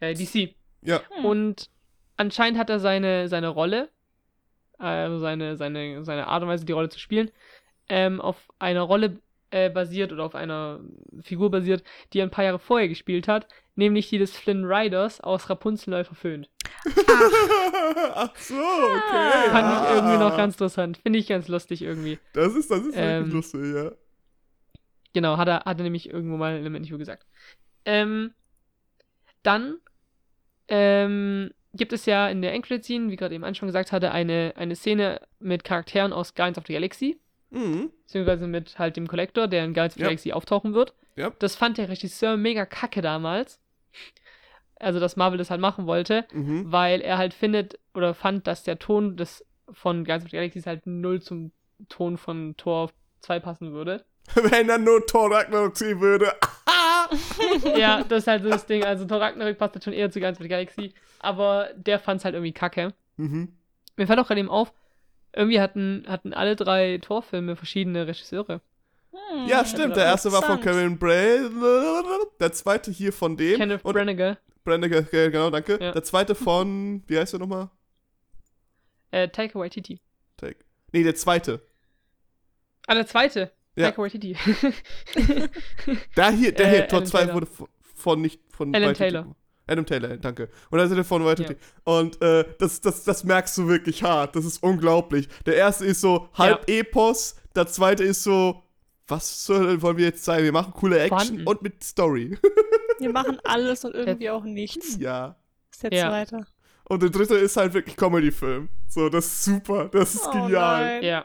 äh, DC. Ja. Hm. Und anscheinend hat er seine, seine Rolle, also seine, seine, seine Art und Weise, die Rolle zu spielen, ähm, auf einer Rolle äh, basiert oder auf einer Figur basiert, die er ein paar Jahre vorher gespielt hat, nämlich die des Flynn Riders aus Rapunzel neu verföhnt. Ach so, okay. Fand ich irgendwie noch Ah. ganz interessant. Finde ich ganz lustig irgendwie. Das ist, das ist Ähm, wirklich lustig, ja. Genau, hat er, hat er nämlich irgendwo mal in einem Interview gesagt. Ähm, dann ähm, gibt es ja in der Endcredit-Scene, wie gerade eben schon gesagt hatte, eine, eine Szene mit Charakteren aus Guardians of the Galaxy, Mhm. beziehungsweise mit halt dem Collector, der in Guardians of the. Galaxy auftauchen wird. Ja. Das fand der Regisseur mega kacke damals. Also, dass Marvel das halt machen wollte, Mhm. weil er halt findet oder fand, dass der Ton des von Guardians of the Galaxy halt null zum Ton von Thor 2 passen würde. (laughs) Wenn er nur Thor Ragnarok ziehen würde. (laughs) ja, (laughs) das ist halt so das Ding. Also Thor Ragnarök passt halt schon eher zu Guardians of the Galaxy, aber der fand es halt irgendwie kacke. Mhm. Mir fällt auch gerade eben auf, irgendwie hatten, hatten alle drei Torfilme verschiedene Regisseure. Hm, Ja, stimmt. Der erste war von. Kevin Bray. Der zweite hier von dem. Kenneth und Branagh, Branagh, genau, danke. Ja. Der zweite von, wie heißt der nochmal? äh, Taika Waititi. Take. Nee, der zweite. Ah, der zweite. Ja. Taika Waititi. (laughs) Da hier, der Äh, hier, Tor Alan 2 Taylor. wurde von, von nicht von Alan Taylor. Adam Taylor, danke. Und da sind wir von. Ja. Und äh, das, das, das merkst du wirklich hart. Das ist unglaublich. Der erste ist so halb Epos, der zweite ist so, was soll, wollen wir jetzt sein? Wir machen coole Action Vorhanden. und mit Story. (laughs) Wir machen (laughs) alles und irgendwie auch nichts. ja. Ist der Ja. zweite. Und der dritte ist halt wirklich Comedy-Film. So, das ist super. Das ist Oh genial. nein. Ja.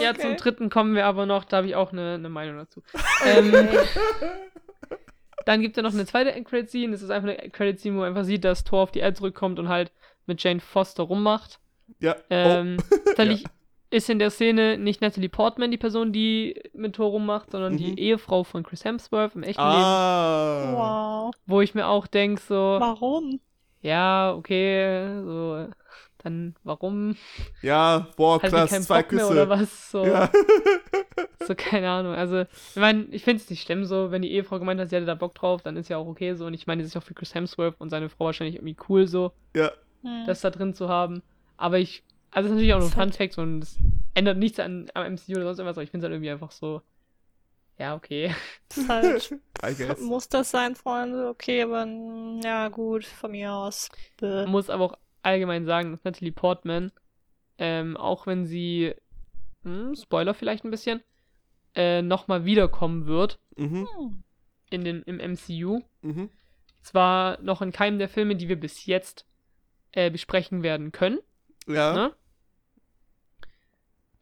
Ja, Okay. zum dritten kommen wir aber noch, da habe ich auch eine, eine Meinung dazu. (laughs) ähm, dann gibt es ja noch eine zweite End-Credit-Scene. Das ist einfach eine Credit-Scene, wo man einfach sieht, dass Thor auf die Erde zurückkommt und halt mit Jane Foster rummacht. Ja. Ähm, (laughs) tatsächlich ist in der Szene nicht Natalie Portman die Person, die mit Thor rummacht, sondern Mhm. die Ehefrau von Chris Hemsworth im oh. echten Leben. Ah. Wow. Wo ich mir auch denke, so, Warum? ja, okay, so, dann warum? Ja, boah, die krass, keinen zwei Bock mehr Küsse. oder was? So, Ja. (laughs) so, keine Ahnung. Also, ich meine, ich finde es nicht schlimm so, wenn die Ehefrau gemeint hat, sie hätte da Bock drauf, dann ist ja auch okay so. Und ich meine, das ist auch für Chris Hemsworth und seine Frau wahrscheinlich irgendwie cool so, ja. Hm. das da drin zu haben. Aber ich, also, das ist natürlich auch nur ein Fun Fact und es ändert nichts an, am MCU oder sonst irgendwas, aber ich finde es halt irgendwie einfach so, ja, okay. ist halt, (laughs) I guess. muss das sein, Freunde? Okay, aber mm, ja, gut, von mir aus. Muss aber auch allgemein sagen, dass Natalie Portman, ähm, auch wenn sie, hm, Spoiler vielleicht ein bisschen, äh, nochmal wiederkommen wird Mhm. Hm. in den, im MCU. Mhm. Zwar noch in keinem der Filme, die wir bis jetzt äh, besprechen werden können, Ja. ne?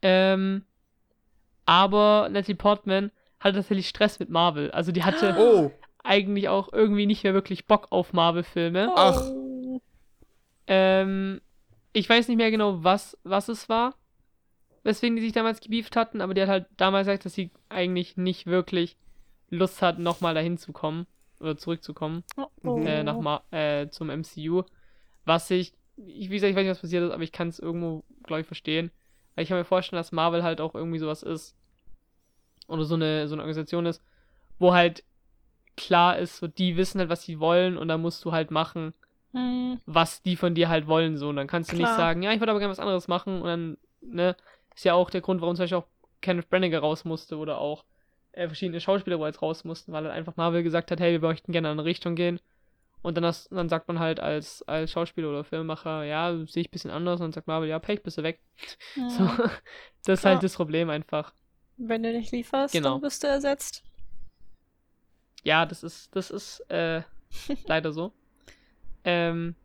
Ähm, aber Natalie Portman hatte tatsächlich Stress mit Marvel. Also die hatte Oh. eigentlich auch irgendwie nicht mehr wirklich Bock auf Marvel-Filme. Ach. Ähm, ich weiß nicht mehr genau, was, was es war, weswegen die sich damals gebieft hatten, aber die hat halt damals gesagt, dass sie eigentlich nicht wirklich Lust hat, nochmal dahin zu kommen oder zurückzukommen Oh, oh. äh, nach Ma äh, zum MCU. Was ich, ich, wie gesagt, ich weiß nicht, was passiert ist, aber ich kann es irgendwo, glaube ich, verstehen. Weil ich kann mir vorstellen, dass Marvel halt auch irgendwie sowas ist. Oder so eine, so eine Organisation ist, wo halt klar ist, so die wissen halt, was sie wollen und dann musst du halt machen, Hm. was die von dir halt wollen, so. Und dann kannst du nicht Klar. sagen, ja, ich würde aber gerne was anderes machen und dann, ne, ist ja auch der Grund, warum zum Beispiel auch Kenneth Branagh raus musste oder auch äh, verschiedene Schauspieler wo jetzt raus mussten, weil halt einfach Marvel gesagt hat, hey, wir möchten gerne in eine Richtung gehen. Und dann, hast, dann sagt man halt als, als Schauspieler oder Filmemacher, ja, sehe ich ein bisschen anders. Und dann sagt Marvel, ja, Pech, bist du weg. Hm. (laughs) So, das ist Klar. halt das Problem einfach. Wenn du nicht lieferst, Genau. dann bist du ersetzt. Ja, das ist, das ist äh, (laughs) leider so. Ähm,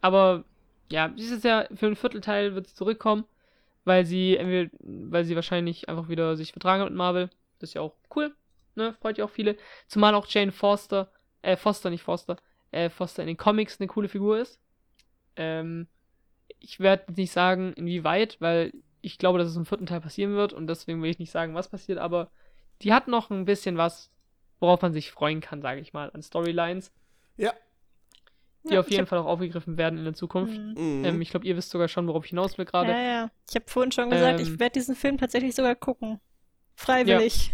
aber ja, dieses Jahr für ein Viertelteil wird sie zurückkommen, weil sie entweder, weil sie wahrscheinlich einfach wieder sich vertragen hat mit Marvel. Das ist ja auch cool, ne? Freut ja auch viele. Zumal auch Jane Foster, äh, Foster, nicht Foster, äh, Foster in den Comics eine coole Figur ist. Ähm, ich werde nicht sagen, inwieweit, weil ich glaube, dass es im vierten Teil passieren wird und deswegen will ich nicht sagen, was passiert, aber die hat noch ein bisschen was, worauf man sich freuen kann, sage ich mal, an Storylines, Ja. Die Ja, auf jeden hab- Fall auch aufgegriffen werden in der Zukunft. Hm. Mhm. Ähm, ich glaube, ihr wisst sogar schon, worauf ich hinaus will gerade. Ja, ja. Ich habe vorhin schon gesagt, Ähm, ich werde diesen Film tatsächlich sogar gucken. Freiwillig.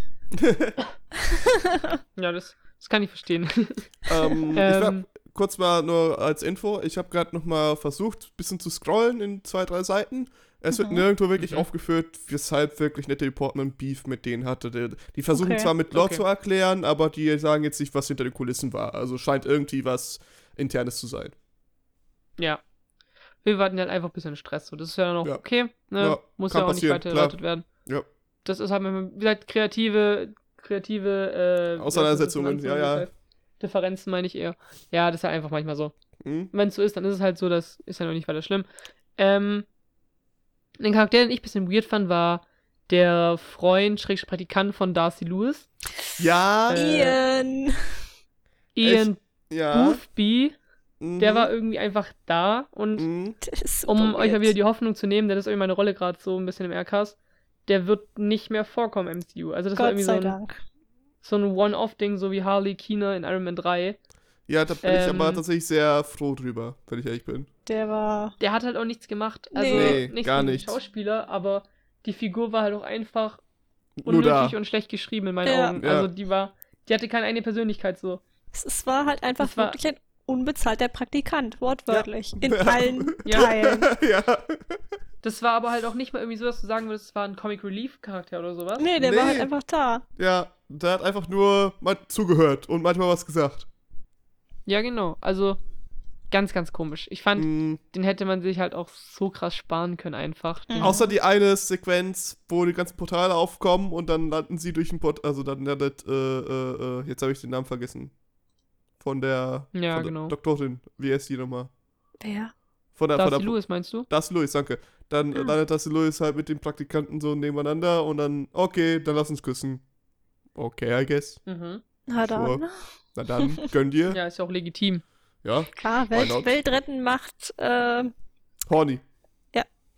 Ja, (laughs) das, das kann ich verstehen. (laughs) ähm, ich ähm, kurz mal nur als Info, ich habe gerade noch mal versucht, ein bisschen zu scrollen in zwei, drei Seiten. Es wird Mhm. nirgendwo wirklich Mhm. aufgeführt, weshalb wirklich Natalie Portman Beef mit denen hatte. Die, die versuchen Okay. zwar mit Lore Okay. zu erklären, aber die sagen jetzt nicht, was hinter den Kulissen war. Also scheint irgendwie was Internes zu sein. ja. Wir warten halt einfach ein bisschen Stress. So, das ist ja auch Ja. okay. Ne? Ja, Muss ja auch nicht weiter erläutert werden. Ja. Das ist halt, manchmal, wie gesagt, kreative, kreative, äh, Auseinandersetzungen, Differenzen, ja, ja. das heißt. Differenzen meine ich eher. Ja, das ist halt einfach manchmal so. Hm? wenn es so ist, dann ist es halt so, das ist ja noch nicht weiter schlimm. Ähm, den Charakter, den ich ein bisschen weird fand, war der Freund, Schrägstrich Praktikant von Darcy Lewis. Ja, Äh, Ian. Ian ja. Boothby, mhm, der war irgendwie einfach da und mhm. Um euch mal wieder die Hoffnung zu nehmen, denn das ist irgendwie meine Rolle gerade so ein bisschen im Aircast, der wird nicht mehr vorkommen im MCU. Also das war Gott irgendwie so ein, so ein One-Off-Ding, so wie Harley Keener in Iron Man 3. Ja, da bin ich Ähm, aber tatsächlich sehr froh drüber, wenn ich ehrlich bin. Der war. Der hat halt auch nichts gemacht. Also Nee. Nee, gar nichts. Schauspieler, aber die Figur war halt auch einfach unnötig und schlecht geschrieben in meinen Ja. Augen. Ja. Also die war, die hatte keine eigene Persönlichkeit so. Es, es war halt einfach Es war- wirklich ein unbezahlter Praktikant, wortwörtlich. In Ja. allen (laughs) Ja. Teilen. (laughs) ja. Das war aber halt auch nicht mal irgendwie so, dass du sagen würdest, es war ein Comic Relief Charakter oder sowas. Nee, der war Nee. halt einfach da. Ja, der hat einfach nur mal zugehört und manchmal was gesagt. Ja, genau. Also ganz, ganz komisch. Ich fand, Mhm. den hätte man sich halt auch so krass sparen können einfach. Mhm. Außer die eine Sequenz, wo die ganzen Portale aufkommen und dann landen sie durch ein Port, also dann landet, äh, äh, äh, jetzt habe ich den Namen vergessen. Von der, Ja, von der genau. Doktorin, wie heißt die nochmal? Wer? Von der, von Darcy der, Lewis meinst du? Das Louis, danke. Dann Ah. landet das Louis halt mit den Praktikanten so nebeneinander und dann, okay, dann lass uns küssen. Okay, I guess. Mhm. Na dann. Sure. Na dann, gönn dir. (laughs) Ja, ist ja auch legitim. Ja, Klar? Welt, Welt retten macht. Äh, horny.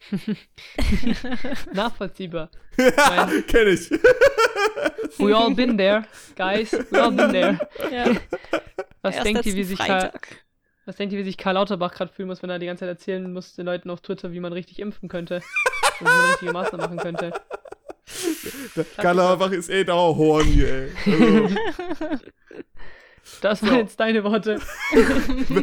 (laughs) Nachvollziehbar. ja, (laughs) kenn ich. We all been there, guys. We all been there. ja, Was erst denkt ihr, wie sich Karl, Freitag. was denkt ihr, wie sich Karl Lauterbach gerade fühlen muss, wenn er die ganze Zeit erzählen muss den Leuten auf Twitter, wie man richtig impfen könnte? (laughs) Und wie man richtige Maßnahmen machen könnte. Galabach ist eh dauer horny, ey. Also, (laughs) Das waren Ja. jetzt deine Worte. (laughs)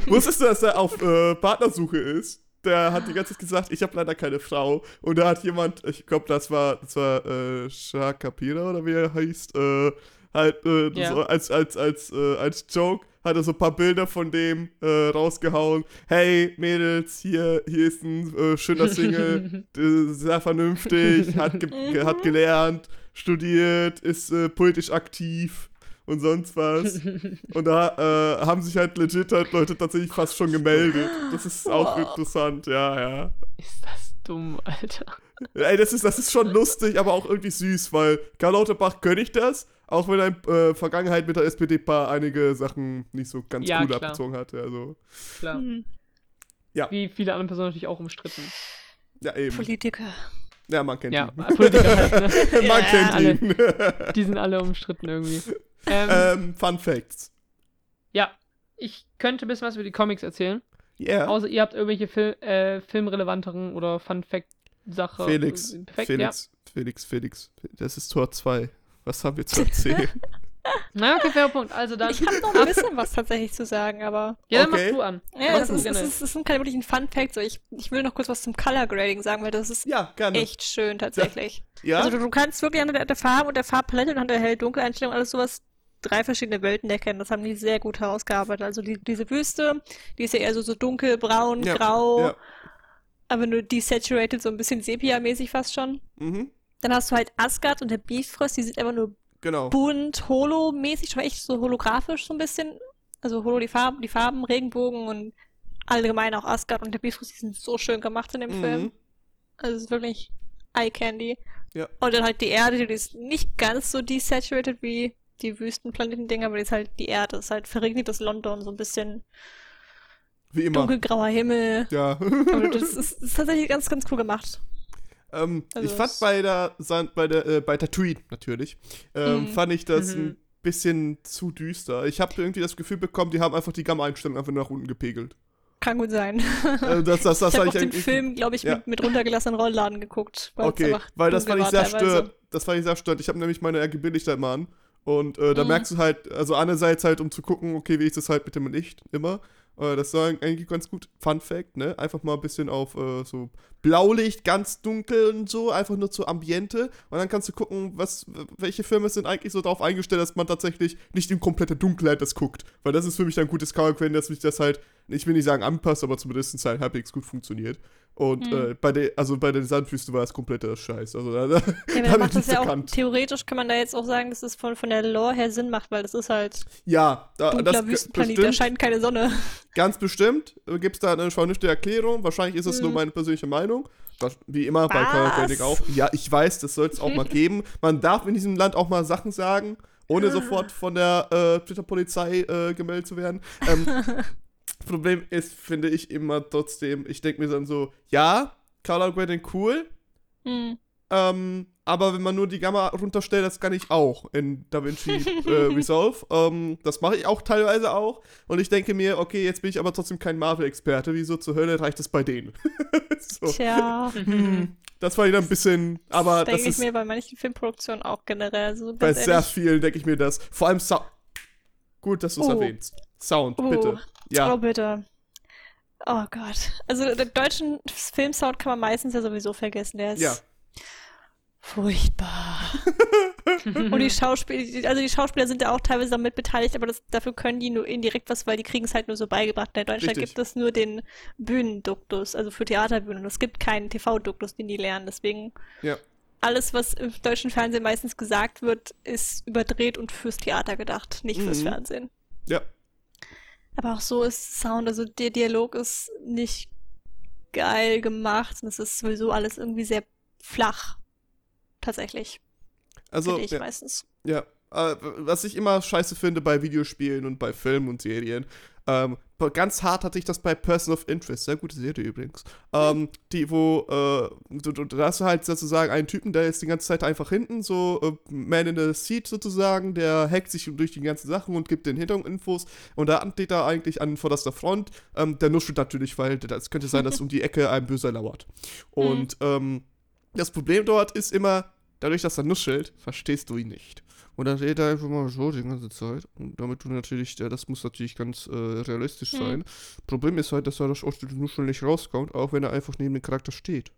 wusstest du, dass er auf äh, Partnersuche ist? Der hat die ganze Zeit gesagt, ich habe leider keine Frau. Und da hat jemand, ich glaube, das war, das war äh, Shah Kapira oder wie er heißt, äh, halt äh, Ja. so als, als, als, äh, als Joke hat er so ein paar Bilder von dem äh, rausgehauen. Hey, Mädels, hier, hier ist ein äh, schöner Single, (laughs) sehr vernünftig, hat, ge ge hat gelernt, studiert, ist äh, politisch aktiv und sonst was. (laughs) Und da äh, haben sich halt legit halt Leute tatsächlich fast schon gemeldet. Das ist auch Wow. interessant, ja, ja. Ist das dumm, Alter. Ey, das ist, das ist schon lustig, aber auch irgendwie süß, weil Karl Lauterbach gönne ich das, auch wenn er in äh, Vergangenheit mit der SPD-Paar einige Sachen nicht so ganz Ja, cool klar. abgezogen hatte. Also, Klar. Hm, Wie viele andere Personen natürlich auch umstritten. ja, eben. Politiker. Ja, man kennt Ja, ihn. Politiker halt, ne? (laughs) man Ja, kennt alle. ihn. (laughs) Die sind alle umstritten irgendwie. (laughs) Ähm, ähm, Fun Facts. ja, ich könnte ein bisschen was über die Comics erzählen. Yeah. Außer ihr habt irgendwelche Fil äh, filmrelevanteren oder Fun-Fact-Sache. Felix, Perfekt, Felix, Felix, Felix. Das ist Tor 2. Was haben wir zu erzählen? (laughs) Na, okay, fairer Punkt. Also dann. Ich habe noch ein bisschen was tatsächlich zu sagen, aber. Ja, dann Okay. mach du an. Ja, es du ist, es, ist, es sind keine wirklichen Fun Facts. So, ich, ich will noch kurz was zum Color Grading sagen, weil das ist ja, gerne. echt schön tatsächlich. Ja? Also du, du kannst wirklich anhand der, der Farbe und der Farbpalette und anhand der Hell-Dunkel-Einstellung alles sowas drei verschiedene Welten erkennen. Das haben die sehr gut herausgearbeitet. Also die, diese Wüste, die ist ja eher so, so dunkel, braun, Ja, grau, ja. aber nur desaturated, so ein bisschen Sepia-mäßig fast schon. Mhm. Dann hast du halt Asgard und der Bifrost, die sind einfach nur Genau. bunt, holo-mäßig, schon echt so holographisch so ein bisschen. Also holo die Farben, die Farben, Regenbogen und allgemein auch Asgard und der Bifrost, die sind so schön gemacht in dem Film. Mhm. Also es ist wirklich Eye Candy. Ja. Und dann halt die Erde, die ist nicht ganz so desaturated wie die Wüstenplaneten-Dinger, aber die ist halt die Erde, ist halt verregnetes London, so ein bisschen Wie immer. dunkelgrauer Himmel. Ja. Aber (laughs) das ist, das ist tatsächlich ganz, ganz cool gemacht. Ähm, Also ich fand bei der, bei der, äh, bei Tatooine natürlich, ähm, Mhm. fand ich das Mhm. ein bisschen zu düster. Ich habe irgendwie das Gefühl bekommen, die haben einfach die Gamma-Einstellung einfach nach unten gepegelt. Kann gut sein. Äh, (laughs) das, das, das ich habe auch den Film, glaube ich, Ja. mit, mit runtergelassenen Rollladen geguckt. weil's Okay, weil das fand ich sehr störend. Das fand ich sehr störend. Ich habe nämlich meine RGB-Lichter immer an. Und äh, da Mhm. merkst du halt, also einerseits halt, um zu gucken, okay, wie ist das halt mit dem Licht immer. Äh, das war eigentlich ganz gut. Fun Fact, ne? Einfach mal ein bisschen auf äh, so Blaulicht, ganz dunkel und so, einfach nur zur Ambiente. Und dann kannst du gucken, was, welche Filme sind eigentlich so darauf eingestellt, dass man tatsächlich nicht in komplette Dunkelheit das guckt. Weil das ist für mich dann gutes Color Grading, dass mich das halt, ich will nicht sagen anpasst, aber zumindest halt halbwegs gut funktioniert. Und Mhm. äh, bei der, also bei der Sandwüste war das kompletter Scheiß. Also da, da, Ja, (laughs) da macht das ja auch, theoretisch kann man da jetzt auch sagen, dass es von, von der Lore her Sinn macht, weil das ist halt Ja, da, dunkler das Wüstenplanet, da bestimmt, scheint keine Sonne. (laughs) ganz bestimmt gibt es da eine vernünftige Erklärung. Wahrscheinlich ist es nur Mhm. meine persönliche Meinung. Wie immer bei Was? Grading auch. Ja, ich weiß, das soll es auch mal (laughs) geben. Man darf in diesem Land auch mal Sachen sagen, ohne sofort von der äh, Twitter-Polizei äh, gemeldet zu werden. Ähm, Problem ist, finde ich immer trotzdem, ich denke mir dann so, ja, Color Grading cool, Hm. Ähm, aber wenn man nur die Gamma runterstellt, das kann ich auch in DaVinci äh, (laughs) Resolve. Ähm, das mache ich auch teilweise auch. Und ich denke mir, okay, jetzt bin ich aber trotzdem kein Marvel-Experte. Wieso zur Hölle reicht das bei denen? (laughs) so. Tja, Hm, das war wieder ein bisschen, aber das denke ich ist mir bei manchen Filmproduktionen auch generell. Also bei sehr ehrlich, vielen, denke ich mir das. Vor allem Sound. Gut, dass du es Oh. erwähnst. Sound, Oh. bitte. Oh, Ja, bitte. Oh Gott. Also den deutschen Filmsound kann man meistens ja sowieso vergessen. Der ist Ja. furchtbar. (laughs) Und die Schauspieler, also die Schauspieler sind ja auch teilweise damit beteiligt, aber das, dafür können die nur indirekt was, weil die kriegen es halt nur so beigebracht. In Deutschland Richtig. gibt es nur den Bühnenduktus, also für Theaterbühnen. Es gibt keinen TV-Duktus, den die lernen. Deswegen ja. alles, was im deutschen Fernsehen meistens gesagt wird, ist überdreht und fürs Theater gedacht, nicht fürs Mhm. Fernsehen. Ja. Aber auch so ist Sound, also der Dialog ist nicht geil gemacht und es ist sowieso alles irgendwie sehr flach. Tatsächlich, Also, finde ich ja. meistens. Ja, äh, was ich immer scheiße finde bei Videospielen und bei Filmen und Serien, ähm, ganz hart hatte ich das bei Person of Interest, sehr gute Serie übrigens, ähm, die, wo, äh, du, du, da hast du halt sozusagen einen Typen, der ist die ganze Zeit einfach hinten, so äh, Man in the Seat sozusagen, der hackt sich durch die ganzen Sachen und gibt den Hintergrundinfos. Und da steht da eigentlich an vorderster Front, ähm, der nuschelt natürlich, weil es könnte sein, dass (laughs) um die Ecke ein Böser lauert. Und ähm, das Problem dort ist immer, dadurch, dass er nuschelt, verstehst du ihn nicht. Und dann redet er einfach mal so die ganze Zeit. Und damit du natürlich, das muss natürlich ganz äh, realistisch Hm. sein. Problem ist halt, dass er das aus dem Nuscheln nicht rauskommt, auch wenn er einfach neben dem Charakter steht.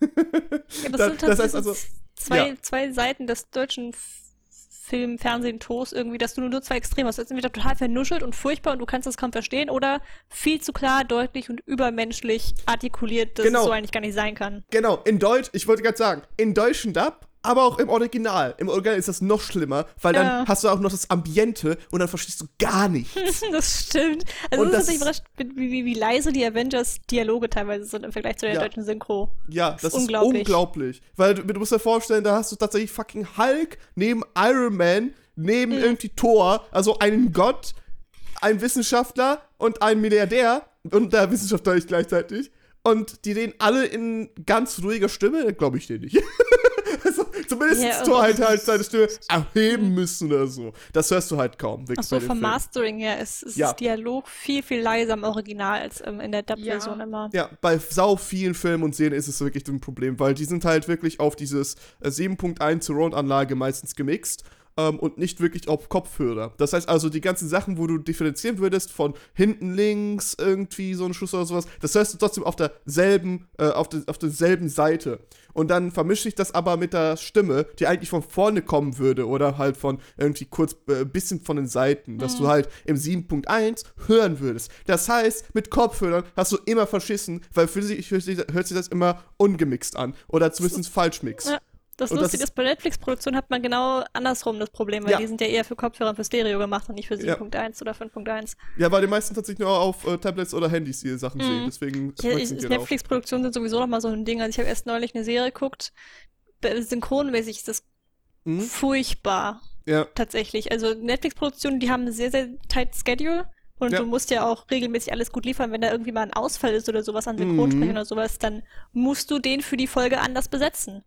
Ja, das, Da- sind das heißt tatsächlich also- zwei, ja. zwei Seiten des deutschen Film, Fernsehen, Tos irgendwie, dass du nur zwei Extreme hast. Du hast entweder total vernuschelt und furchtbar und du kannst das kaum verstehen oder viel zu klar, deutlich und übermenschlich artikuliert, dass Genau. es so eigentlich gar nicht sein kann. Genau, in Deutsch, ich wollte gerade sagen, in deutschen Dub, aber auch im Original. Im Original ist das noch schlimmer, weil dann Ja. hast du auch noch das Ambiente und dann verstehst du gar nichts. (laughs) das stimmt. Also Und das ist das- überrascht, wie, wie, wie leise die Avengers-Dialoge teilweise sind im Vergleich zu der Ja. deutschen Synchro. Ja, das ist unglaublich. unglaublich. Weil du, du musst dir vorstellen, da hast du tatsächlich fucking Hulk neben Iron Man, neben Mhm. irgendwie Thor, also einen Gott, einen Wissenschaftler und einen Milliardär und der Wissenschaftler nicht gleichzeitig. Und die reden alle in ganz ruhiger Stimme, glaube ich dir nicht. (laughs) also, zumindest Ja, Thor aber- halt halt seine Stimme erheben müssen oder so. Das hörst du halt kaum. Wirklich Ach so, vom. Mastering her ist, ist Ja. das Dialog viel, viel leiser im Original als ähm, in der Dub-Version Ja. immer. Ja, bei sau vielen Filmen und Serien ist es wirklich ein Problem, weil die sind halt wirklich auf dieses äh, 7.1 Surround-Anlage meistens gemixt ähm, und nicht wirklich auf Kopfhörer. Das heißt also, die ganzen Sachen, wo du differenzieren würdest von hinten links irgendwie so ein Schuss oder sowas, das hörst du trotzdem auf derselben, äh, auf, der, auf derselben Seite. Und dann vermischt sich das aber mit der Stimme, die eigentlich von vorne kommen würde oder halt von irgendwie kurz äh, bisschen von den Seiten, dass du halt im 7.1 hören würdest. Das heißt, mit Kopfhörern hast du immer verschissen, weil für sich hört sich hört sich das immer ungemixt an oder zumindest falsch mix. Ja. Das Und das Lustige ist- ist, bei Netflix-Produktionen hat man genau andersrum das Problem, weil Ja. die sind ja eher für Kopfhörer und für Stereo gemacht und nicht für Ja. 7.1 oder 5.1. Ja, weil die meisten tatsächlich nur auf äh, Tablets oder Handys die Sachen sehen, deswegen Ja. Netflix-Produktionen sind sowieso noch mal so ein Ding. Also ich habe erst neulich eine Serie geguckt. Synchronmäßig ist das Mhm. furchtbar, Ja, tatsächlich. Also Netflix-Produktionen, die haben ein sehr, sehr tight Schedule. Und Ja. du musst ja auch regelmäßig alles gut liefern. Wenn da irgendwie mal ein Ausfall ist oder sowas an Synchronsprechern Mhm. oder sowas, dann musst du den für die Folge anders besetzen.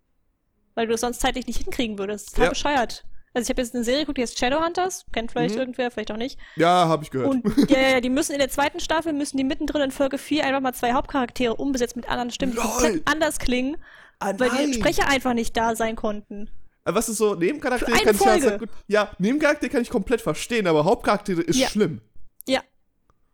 Weil du es sonst zeitlich nicht hinkriegen würdest. Total Ja. bescheuert. Also ich habe jetzt eine Serie geguckt, die heißt Shadowhunters. Kennt vielleicht Mhm. irgendwer, vielleicht auch nicht. ja, habe ich gehört. Und (laughs) ja, ja, die müssen in der zweiten Staffel, müssen die mittendrin in Folge 4 einfach mal zwei Hauptcharaktere umbesetzt mit anderen Stimmen, die komplett anders klingen, Ah, weil die Sprecher einfach nicht da sein konnten. Äh, Was ist so, Nebencharaktere kann ich ja Folge. sehr gut. Ja, Nebencharaktere kann ich komplett verstehen, aber Hauptcharaktere ist Ja. schlimm. Ja.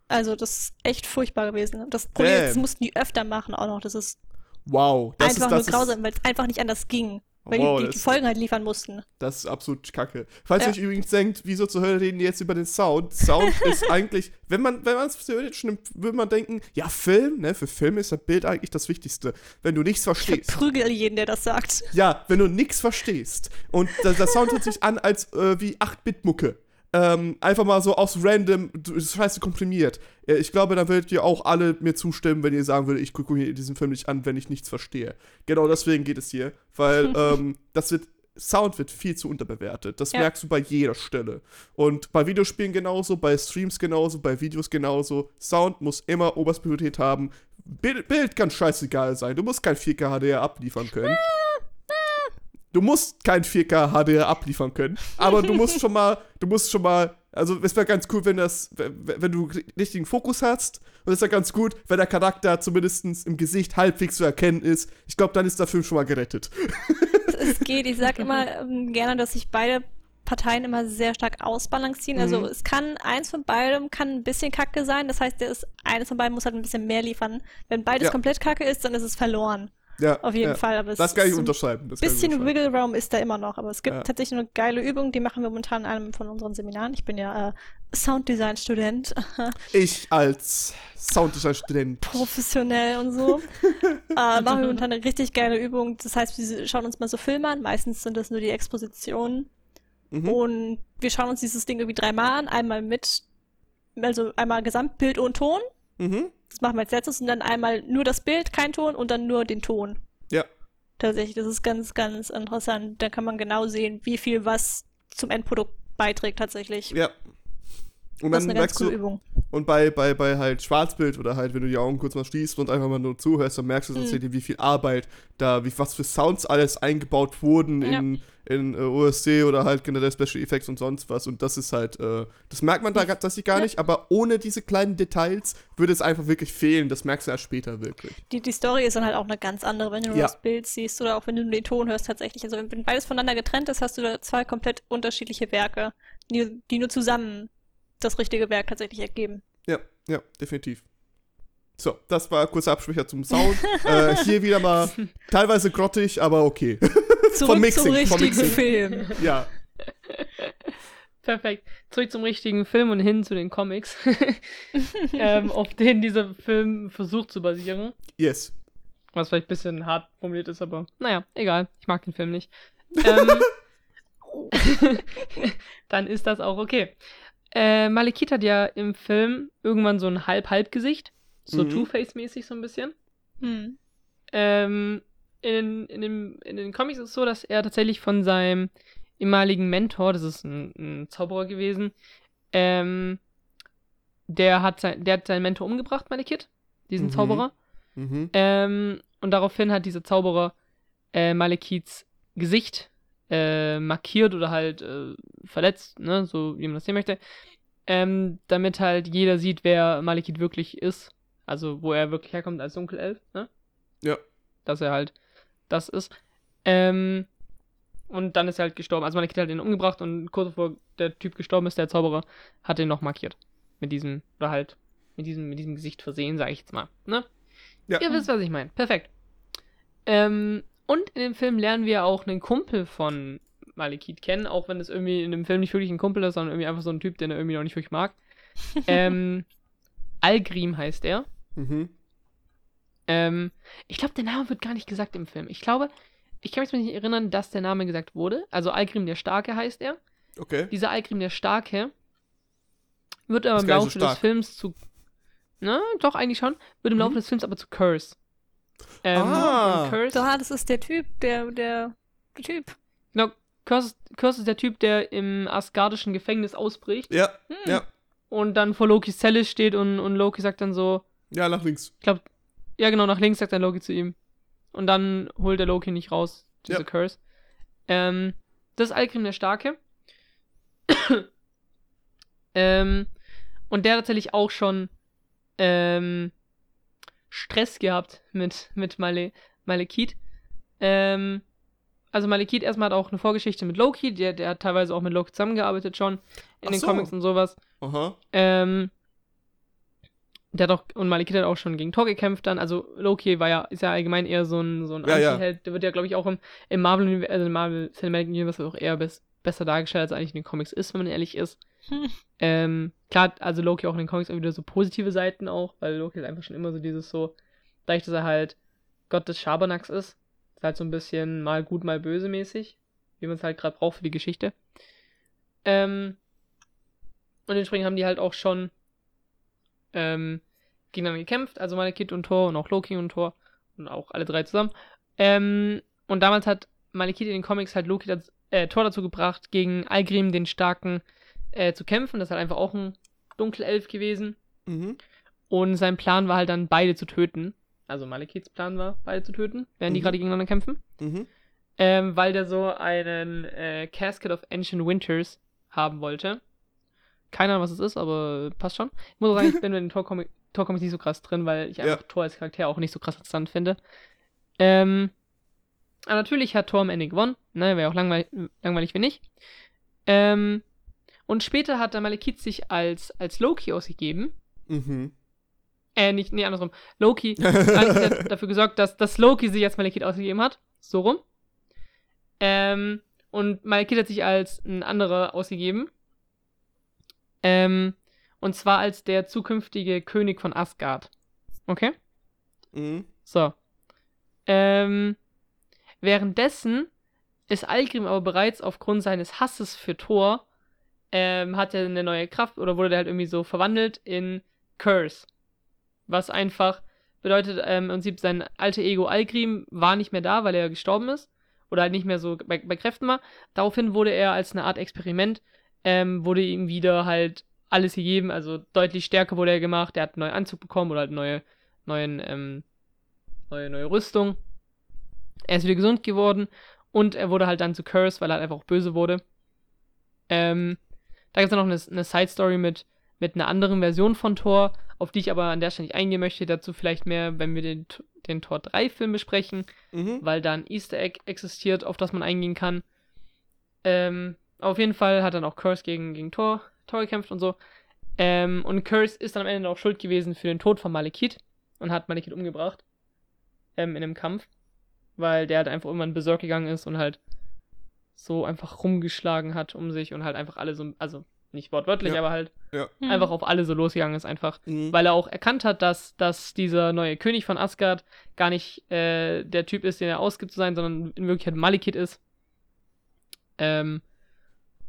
Also, das ist echt furchtbar gewesen. Das Problem das mussten die öfter machen auch noch. Das ist Wow, das einfach ist nur das grausam, weil es einfach nicht anders ging. Weil Wow, die, die, Folgen halt liefern mussten. Das ist absolut kacke. Falls Ja. ihr euch übrigens denkt, wieso zur Hölle reden die jetzt über den Sound? Sound (laughs) ist eigentlich, wenn man wenn man es theoretisch nimmt, würde man denken, ja, Film, ne, für Film ist das Bild eigentlich das Wichtigste. Wenn du nichts Ich verstehst. verprügel jeden, der das sagt. Ja, wenn du nichts verstehst und der, der Sound hört sich an als äh, wie 8-Bit-Mucke. Ähm, einfach mal so aus random, scheiße komprimiert. Äh, Ich glaube, dann würdet ihr auch alle mir zustimmen, wenn ihr sagen würdet, ich gucke mir diesen Film nicht an, wenn ich nichts verstehe. Genau deswegen geht es hier, weil (laughs) ähm, das wird, Sound wird viel zu unterbewertet. Das Ja. merkst du bei jeder Stelle. Und bei Videospielen genauso, bei Streams genauso, bei Videos genauso. Sound muss immer Oberstpriorität haben. Bild, Bild kann scheißegal sein. Du musst kein 4K HDR abliefern können. Du musst kein 4K HDR abliefern können, aber du musst schon mal, du musst schon mal, also es wäre ganz cool, wenn das, wenn du richtigen Fokus hast und es wäre ganz gut, wenn der Charakter zumindest im Gesicht halbwegs zu erkennen ist. Ich glaube, dann ist der Film schon mal gerettet. Es (laughs) geht, ich sag immer ähm, gerne, dass sich beide Parteien immer sehr stark ausbalancieren. Also Mhm. es kann eins von beidem kann ein bisschen kacke sein. Das heißt, der ist, eines von beiden muss halt ein bisschen mehr liefern. Wenn beides Ja. komplett kacke ist, dann ist es verloren. Ja, Auf jeden ja. Fall. Aber es Das kann ich ein unterschreiben. Das ich bisschen. Wiggle Room ist da immer noch. Aber es gibt Ja. tatsächlich eine geile Übung, die machen wir momentan in einem von unseren Seminaren. Ich bin ja äh, Sounddesign-Student. (laughs) Ich als Sounddesign-Student. professionell und so. (laughs) äh, machen wir momentan eine richtig geile Übung. Das heißt, wir schauen uns mal so Filme an. Meistens sind das nur die Expositionen. Mhm. Und wir schauen uns dieses Ding irgendwie dreimal an. Einmal mit, also einmal Gesamtbild und Ton. Mhm. Das machen wir als letztes. Und dann einmal nur das Bild, kein Ton und dann nur den Ton. Ja. Tatsächlich, das ist ganz, ganz interessant. Da kann man genau sehen, wie viel was zum Endprodukt beiträgt tatsächlich. Ja. Und das dann ist eine ganz merkst coole du, Übung. und bei, bei, bei halt Schwarzbild oder halt, wenn du die Augen kurz mal schließt und einfach mal nur zuhörst, dann merkst du Mhm. tatsächlich, wie viel Arbeit da, wie, was für Sounds alles eingebaut wurden Ja. in, in äh, OSC oder halt generell Special Effects und sonst was. Und das ist halt, äh, das merkt man da tatsächlich gar Ja. nicht, aber ohne diese kleinen Details würde es einfach wirklich fehlen. Das merkst du erst später wirklich. Die, die Story ist dann halt auch eine ganz andere, wenn du nur Ja. das Bild siehst oder auch wenn du nur den Ton hörst tatsächlich. Also wenn, wenn beides voneinander getrennt ist, hast du da zwei komplett unterschiedliche Werke, die, die nur zusammen das richtige Werk tatsächlich ergeben. Ja, ja, definitiv. So, das war ein kurzer Absprecher zum Sound. äh, hier wieder mal (laughs) teilweise grottig, aber okay. Zurück Mixing, zum richtigen. Film. ja. Perfekt. Zurück zum richtigen Film und hin zu den Comics, (laughs) ähm, auf denen dieser Film versucht zu basieren. Yes. Was vielleicht ein bisschen hart formuliert ist, aber naja, egal. Ich mag den Film nicht. (laughs) Ähm, dann ist das auch okay. Äh, Malekith hat ja im Film irgendwann so ein Halb-Halb-Gesicht. So Mhm. Two-Face-mäßig so ein bisschen. Hm. Ähm, in, in, dem, in den Comics ist es so, dass er tatsächlich von seinem ehemaligen Mentor, das ist ein, ein Zauberer gewesen, ähm, der hat, sein, der hat seinen Mentor umgebracht, Malekith, diesen Mhm. Zauberer. Mhm. Ähm, und daraufhin hat dieser Zauberer äh, Malekiths Gesicht äh, markiert oder halt äh, verletzt, ne, so wie man das sehen möchte, ähm, damit halt jeder sieht, wer Malekith wirklich ist. Also, wo er wirklich herkommt als Dunkelelf, ne? Ja. Dass er halt das ist. Ähm, und dann ist er halt gestorben. Also Malekith hat ihn umgebracht und kurz bevor der Typ gestorben ist, der Zauberer, hat ihn noch markiert. Mit diesem, oder halt, mit diesem, mit diesem Gesicht versehen, sag ich jetzt mal, ne? Ja. Ihr wisst, was ich meine. Perfekt. Ähm, und in dem Film lernen wir auch einen Kumpel von Malekith kennen, auch wenn es irgendwie in dem Film nicht wirklich ein Kumpel ist, sondern irgendwie einfach so ein Typ, den er irgendwie noch nicht wirklich mag. (laughs) ähm, Algrim heißt er. Mhm. Ähm, ich glaube, der Name wird gar nicht gesagt im Film. Ich glaube, ich kann mich nicht erinnern, dass der Name gesagt wurde. Also Algrim der Starke heißt er. Okay. Dieser Algrim der Starke wird aber im Laufe so des. Films zu. Na, doch, eigentlich schon. Wird im Laufe Mhm. des Films aber zu Curse. Ähm, Ah. Curse, Da, das ist der Typ, der, der, der Typ. genau, Curse, ist- Curse ist der Typ, der im asgardischen Gefängnis ausbricht Ja, Hm. ja. und dann vor Lokis Zelle steht und, und Loki sagt dann so, Ja, nach links. ich glaube, ja genau, nach links sagt dann Loki zu ihm. Und dann holt der Loki nicht raus, diese Ja. Curse. Ähm, das ist Algrim der Starke. (coughs) ähm, und der hat tatsächlich auch schon ähm, Stress gehabt mit, mit Male, Malekith. Ähm, also Malekith erstmal hat auch eine Vorgeschichte mit Loki, der, der hat teilweise auch mit Loki zusammengearbeitet schon in Ach den so. Comics und sowas. Aha. Ähm, der hat auch, und Malekith hat auch schon gegen Thor gekämpft dann. Also Loki war ja, ist ja allgemein eher so ein, so ein Ja, ja. Anti-Held. Der wird ja, glaube ich, auch im, im Marvel, also im Marvel Cinematic Universe auch eher bes besser dargestellt, als eigentlich in den Comics ist, wenn man ehrlich ist. Hm. (laughs) Ähm, klar, also Loki auch in den Comics auch wieder so positive Seiten auch, weil Loki ist einfach schon immer so dieses so, dadurch, dass er halt Gott des Schabernacks ist, ist halt so ein bisschen mal gut, mal böse mäßig, wie man es halt gerade braucht für die Geschichte. Ähm, und entsprechend haben die halt auch schon ähm, gegeneinander gekämpft, also Malekith und Thor und auch Loki und Thor und auch alle drei zusammen. Ähm, und damals hat Malekith in den Comics halt Loki das, äh, Thor dazu gebracht, gegen Algrim den Starken äh, zu kämpfen. Das ist halt einfach auch ein Dunkelelf gewesen. Mhm. Und sein Plan war halt dann, beide zu töten. Also Malekiths Plan war, beide zu töten, während die Mhm. gerade gegeneinander kämpfen. Mhm. Ähm, weil der so einen äh, Casket of Ancient Winters haben wollte. Keine Ahnung, was es ist, aber passt schon. Ich muss auch sagen, ich bin (laughs) mit den Tor-Comic Tor nicht so krass drin, weil ich Ja. einfach Thor als Charakter auch nicht so krass interessant finde. Ähm, aber natürlich hat Thor am Ende gewonnen. Ne, wäre auch langweilig, langweilig, wenn nicht. Ähm, und später hat der Malekith sich als, als Loki ausgegeben. Mhm. Äh, nicht, nee, andersrum. Loki hat (laughs) dafür gesorgt, dass, dass Loki sich als Malekith ausgegeben hat. So rum. Ähm, und Malekith hat sich als ein anderer ausgegeben. Ähm, und zwar als der zukünftige König von Asgard. Okay? Mhm. So. Ähm, währenddessen ist Algrim aber bereits aufgrund seines Hasses für Thor, ähm, hat er eine neue Kraft oder wurde halt irgendwie so verwandelt in Curse. Was einfach bedeutet, ähm, im Prinzip sein alter Ego Algrim war nicht mehr da, weil er gestorben ist. Oder halt nicht mehr so bei, bei Kräften war. Daraufhin wurde er als eine Art Experiment, ähm, wurde ihm wieder halt alles gegeben, also deutlich stärker wurde er gemacht, er hat einen neuen Anzug bekommen oder halt neue, neuen, ähm, neue, neue Rüstung. Er ist wieder gesund geworden und er wurde halt dann zu Curse, weil er halt einfach auch böse wurde. Ähm, da gibt es noch eine, eine Side-Story mit, mit einer anderen Version von Thor, auf die ich aber an der Stelle nicht eingehen möchte. Dazu vielleicht mehr, wenn wir den, den Thor 3-Film besprechen, Mhm. weil da ein Easter Egg existiert, auf das man eingehen kann. Ähm, auf jeden Fall hat dann auch Curse gegen, gegen Thor, Thor gekämpft und so. Ähm, und Curse ist dann am Ende auch schuld gewesen für den Tod von Malekith und hat Malekith umgebracht. Ähm, in einem Kampf. Weil der halt einfach irgendwann berserk gegangen ist und halt so einfach rumgeschlagen hat um sich und halt einfach alle so, also nicht wortwörtlich, Ja. aber halt Ja. Hm. einfach auf alle so losgegangen ist einfach Mhm. weil er auch erkannt hat, dass, dass dieser neue König von Asgard gar nicht äh, der Typ ist, den er ausgibt zu sein, sondern in Wirklichkeit Malekith ist. Ähm,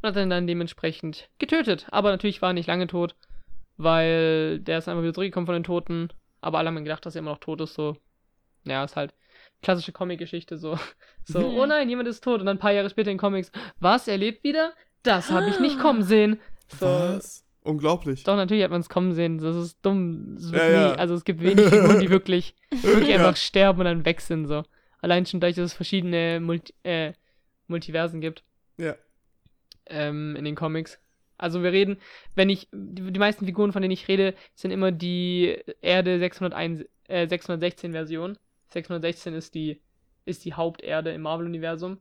und hat ihn dann dementsprechend getötet. Aber natürlich war er nicht lange tot, weil der ist einfach wieder zurückgekommen von den Toten. Aber alle haben gedacht, dass er immer noch tot ist. So, ja, ist halt klassische Comic-Geschichte. So, (laughs) so Mhm. oh nein, jemand ist tot. Und dann ein paar Jahre später in Comics, was, er lebt wieder? Das habe ich nicht (gasps) kommen sehen. So, Was? Unglaublich. doch, natürlich hat man es kommen sehen. Das ist dumm. Wird Ja, ja. also es gibt wenig Figuren, die wirklich, (laughs) wirklich Ja. einfach sterben und dann weg sind. So. Allein schon dadurch, dass es verschiedene Multi äh, Multiversen gibt Ja. ähm, in den Comics. Also wir reden, wenn ich, die, die meisten Figuren, von denen ich rede, sind immer die Erde 601, äh, 616 Version. 616 ist die, ist die Haupterde im Marvel-Universum.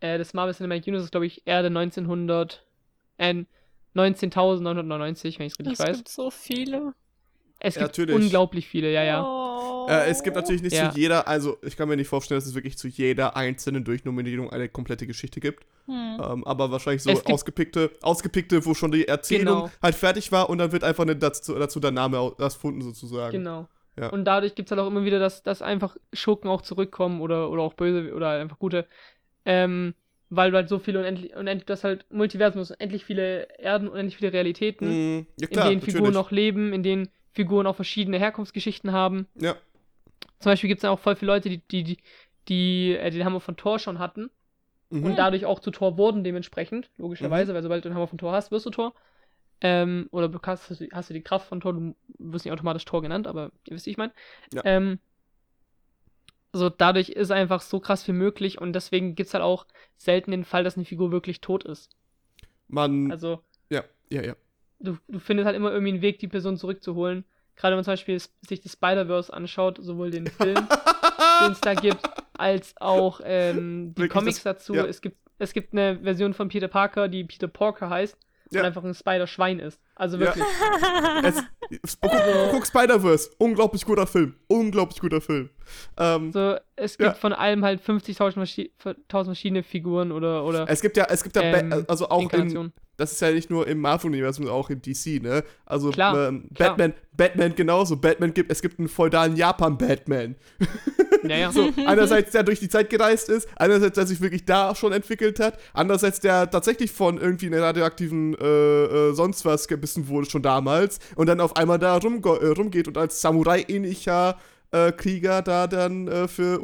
Äh, das Marvel Cinematic Universe ist, glaube ich, Erde 1900, äh, 19.999, wenn ich es richtig es weiß. gibt so viele. Es Ja, gibt natürlich. unglaublich viele, ja, ja. Oh. Äh, es gibt natürlich nicht Ja. zu jeder, also ich kann mir nicht vorstellen, dass es wirklich zu jeder einzelnen Durchnominierung eine komplette Geschichte gibt. Hm. Ähm, aber wahrscheinlich so Es ausgepickte, ausgepickte, wo schon die Erzählung Genau. halt fertig war und dann wird einfach eine, dazu, dazu der Name erfunden sozusagen. Genau. Ja. Und dadurch gibt es halt auch immer wieder, dass, dass einfach Schurken auch zurückkommen oder, oder auch böse oder einfach gute. Ähm, weil du halt so viele unendlich, unendlich, das halt Multiversum, unendlich viele Erden, unendlich viele Realitäten, Mhm. Ja klar, in denen Figuren natürlich. noch leben, in denen Figuren auch verschiedene Herkunftsgeschichten haben. Ja. Zum Beispiel gibt es ja auch voll viele Leute, die, die, die, die äh, den Hammer von Thor schon hatten Mhm. und dadurch auch zu Tor wurden, dementsprechend, logischerweise, weil sobald du den Hammer von Tor hast, wirst du Tor. Ähm, oder du hast, hast du- die Kraft von Tor, du wirst nicht automatisch Tor genannt, aber ihr wisst, wie ich meine. Ja. Ähm, so, dadurch ist einfach so krass viel möglich und deswegen gibt es halt auch selten den Fall, dass eine Figur wirklich tot ist. Man, Also, ja, ja, ja. du, du findest halt immer irgendwie einen Weg, die Person zurückzuholen. Gerade wenn man zum Beispiel sich das Spider-Verse anschaut, sowohl den Film, (laughs) den es da gibt, als auch ähm, die Wirklich, Comics das- dazu. ja. Es, gibt, es gibt eine Version von Peter Parker, die Peter Porker heißt Ja. und einfach ein Spider-Schwein ist. Also Ja. wirklich. (laughs) Es, guck, guck Spider-Verse, unglaublich guter Film, unglaublich guter Film. Ähm, So, es gibt Ja. von allem halt 50.000 verschi 1000 verschiedene Figuren oder, oder es gibt ja, es gibt ja, ähm, also auch in, das ist ja nicht nur im Marvel-Universum, sondern auch in DC, ne? Also Klar, ähm, klar. Batman, Batman genauso. Batman gibt, es gibt einen feudalen Japan-Batman. (laughs) Naja. So, einerseits der durch die Zeit gereist ist, einerseits der sich wirklich da schon entwickelt hat, andererseits der tatsächlich von irgendwie einer radioaktiven äh, äh, sonst was gebissen wurde schon damals und dann auf einmal da rumgo- äh, rumgeht und als Samurai-ähnlicher äh, Krieger da dann äh, für äh,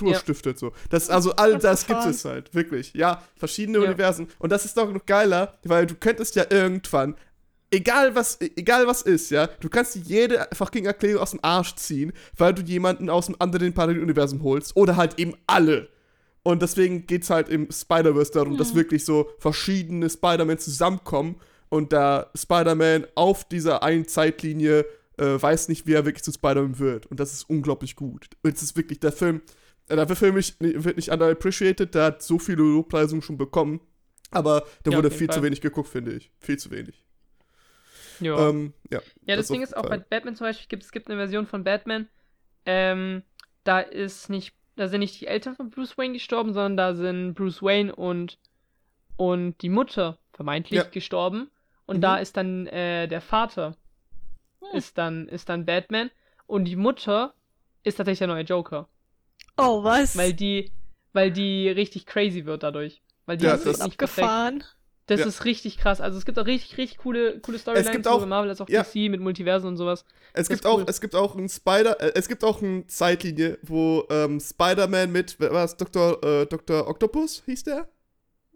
Ruhe Ja. stiftet. So. Das, also all das gibt Abgefahren. es halt, wirklich. Ja, verschiedene Ja. Universen. Und das ist doch noch geiler, weil du könntest ja irgendwann egal was, egal was ist, ja, du kannst dir jede fucking Erklärung aus dem Arsch ziehen, weil du jemanden aus einem anderen Paralleluniversum holst oder halt eben alle. Und deswegen geht's halt im Spider-Verse darum, dass wirklich so verschiedene Spider-Man zusammenkommen und da Spider-Man auf dieser einen Zeitlinie äh, weiß nicht, wie er wirklich zu Spider-Man wird. Und das ist unglaublich gut. Und es ist wirklich der Film, äh, der Film nicht, wird nicht underappreciated, der hat so viele Lobpreisungen schon bekommen, aber der Ja, wurde viel zu Fall. wenig geguckt, finde ich. Viel zu wenig. Ja. Ähm, ja. Ja, das das Ding ist auch bei. Batman zum Beispiel, gibt, es gibt eine Version von Batman, ähm, da ist nicht, da sind nicht die Eltern von Bruce Wayne gestorben, sondern da sind Bruce Wayne und, und die Mutter vermeintlich Ja. gestorben. Und Mhm. da ist dann äh, der Vater Hm. ist dann, ist dann Batman und die Mutter ist tatsächlich der neue Joker. Oh, was? Weil die, weil die richtig crazy wird dadurch. Weil die Ja, ist das- nicht perfekt. Das Ja. ist richtig krass. Also es gibt auch richtig, richtig coole, coole Storylines, gibt sowohl Marvel als auch ja. DC mit Multiversen und sowas. Es Das gibt ist auch, cool. es gibt auch ein Spider, äh, es gibt auch eine Zeitlinie, wo ähm, Spider-Man mit, es, Dr. Äh, Dr. Octopus hieß der?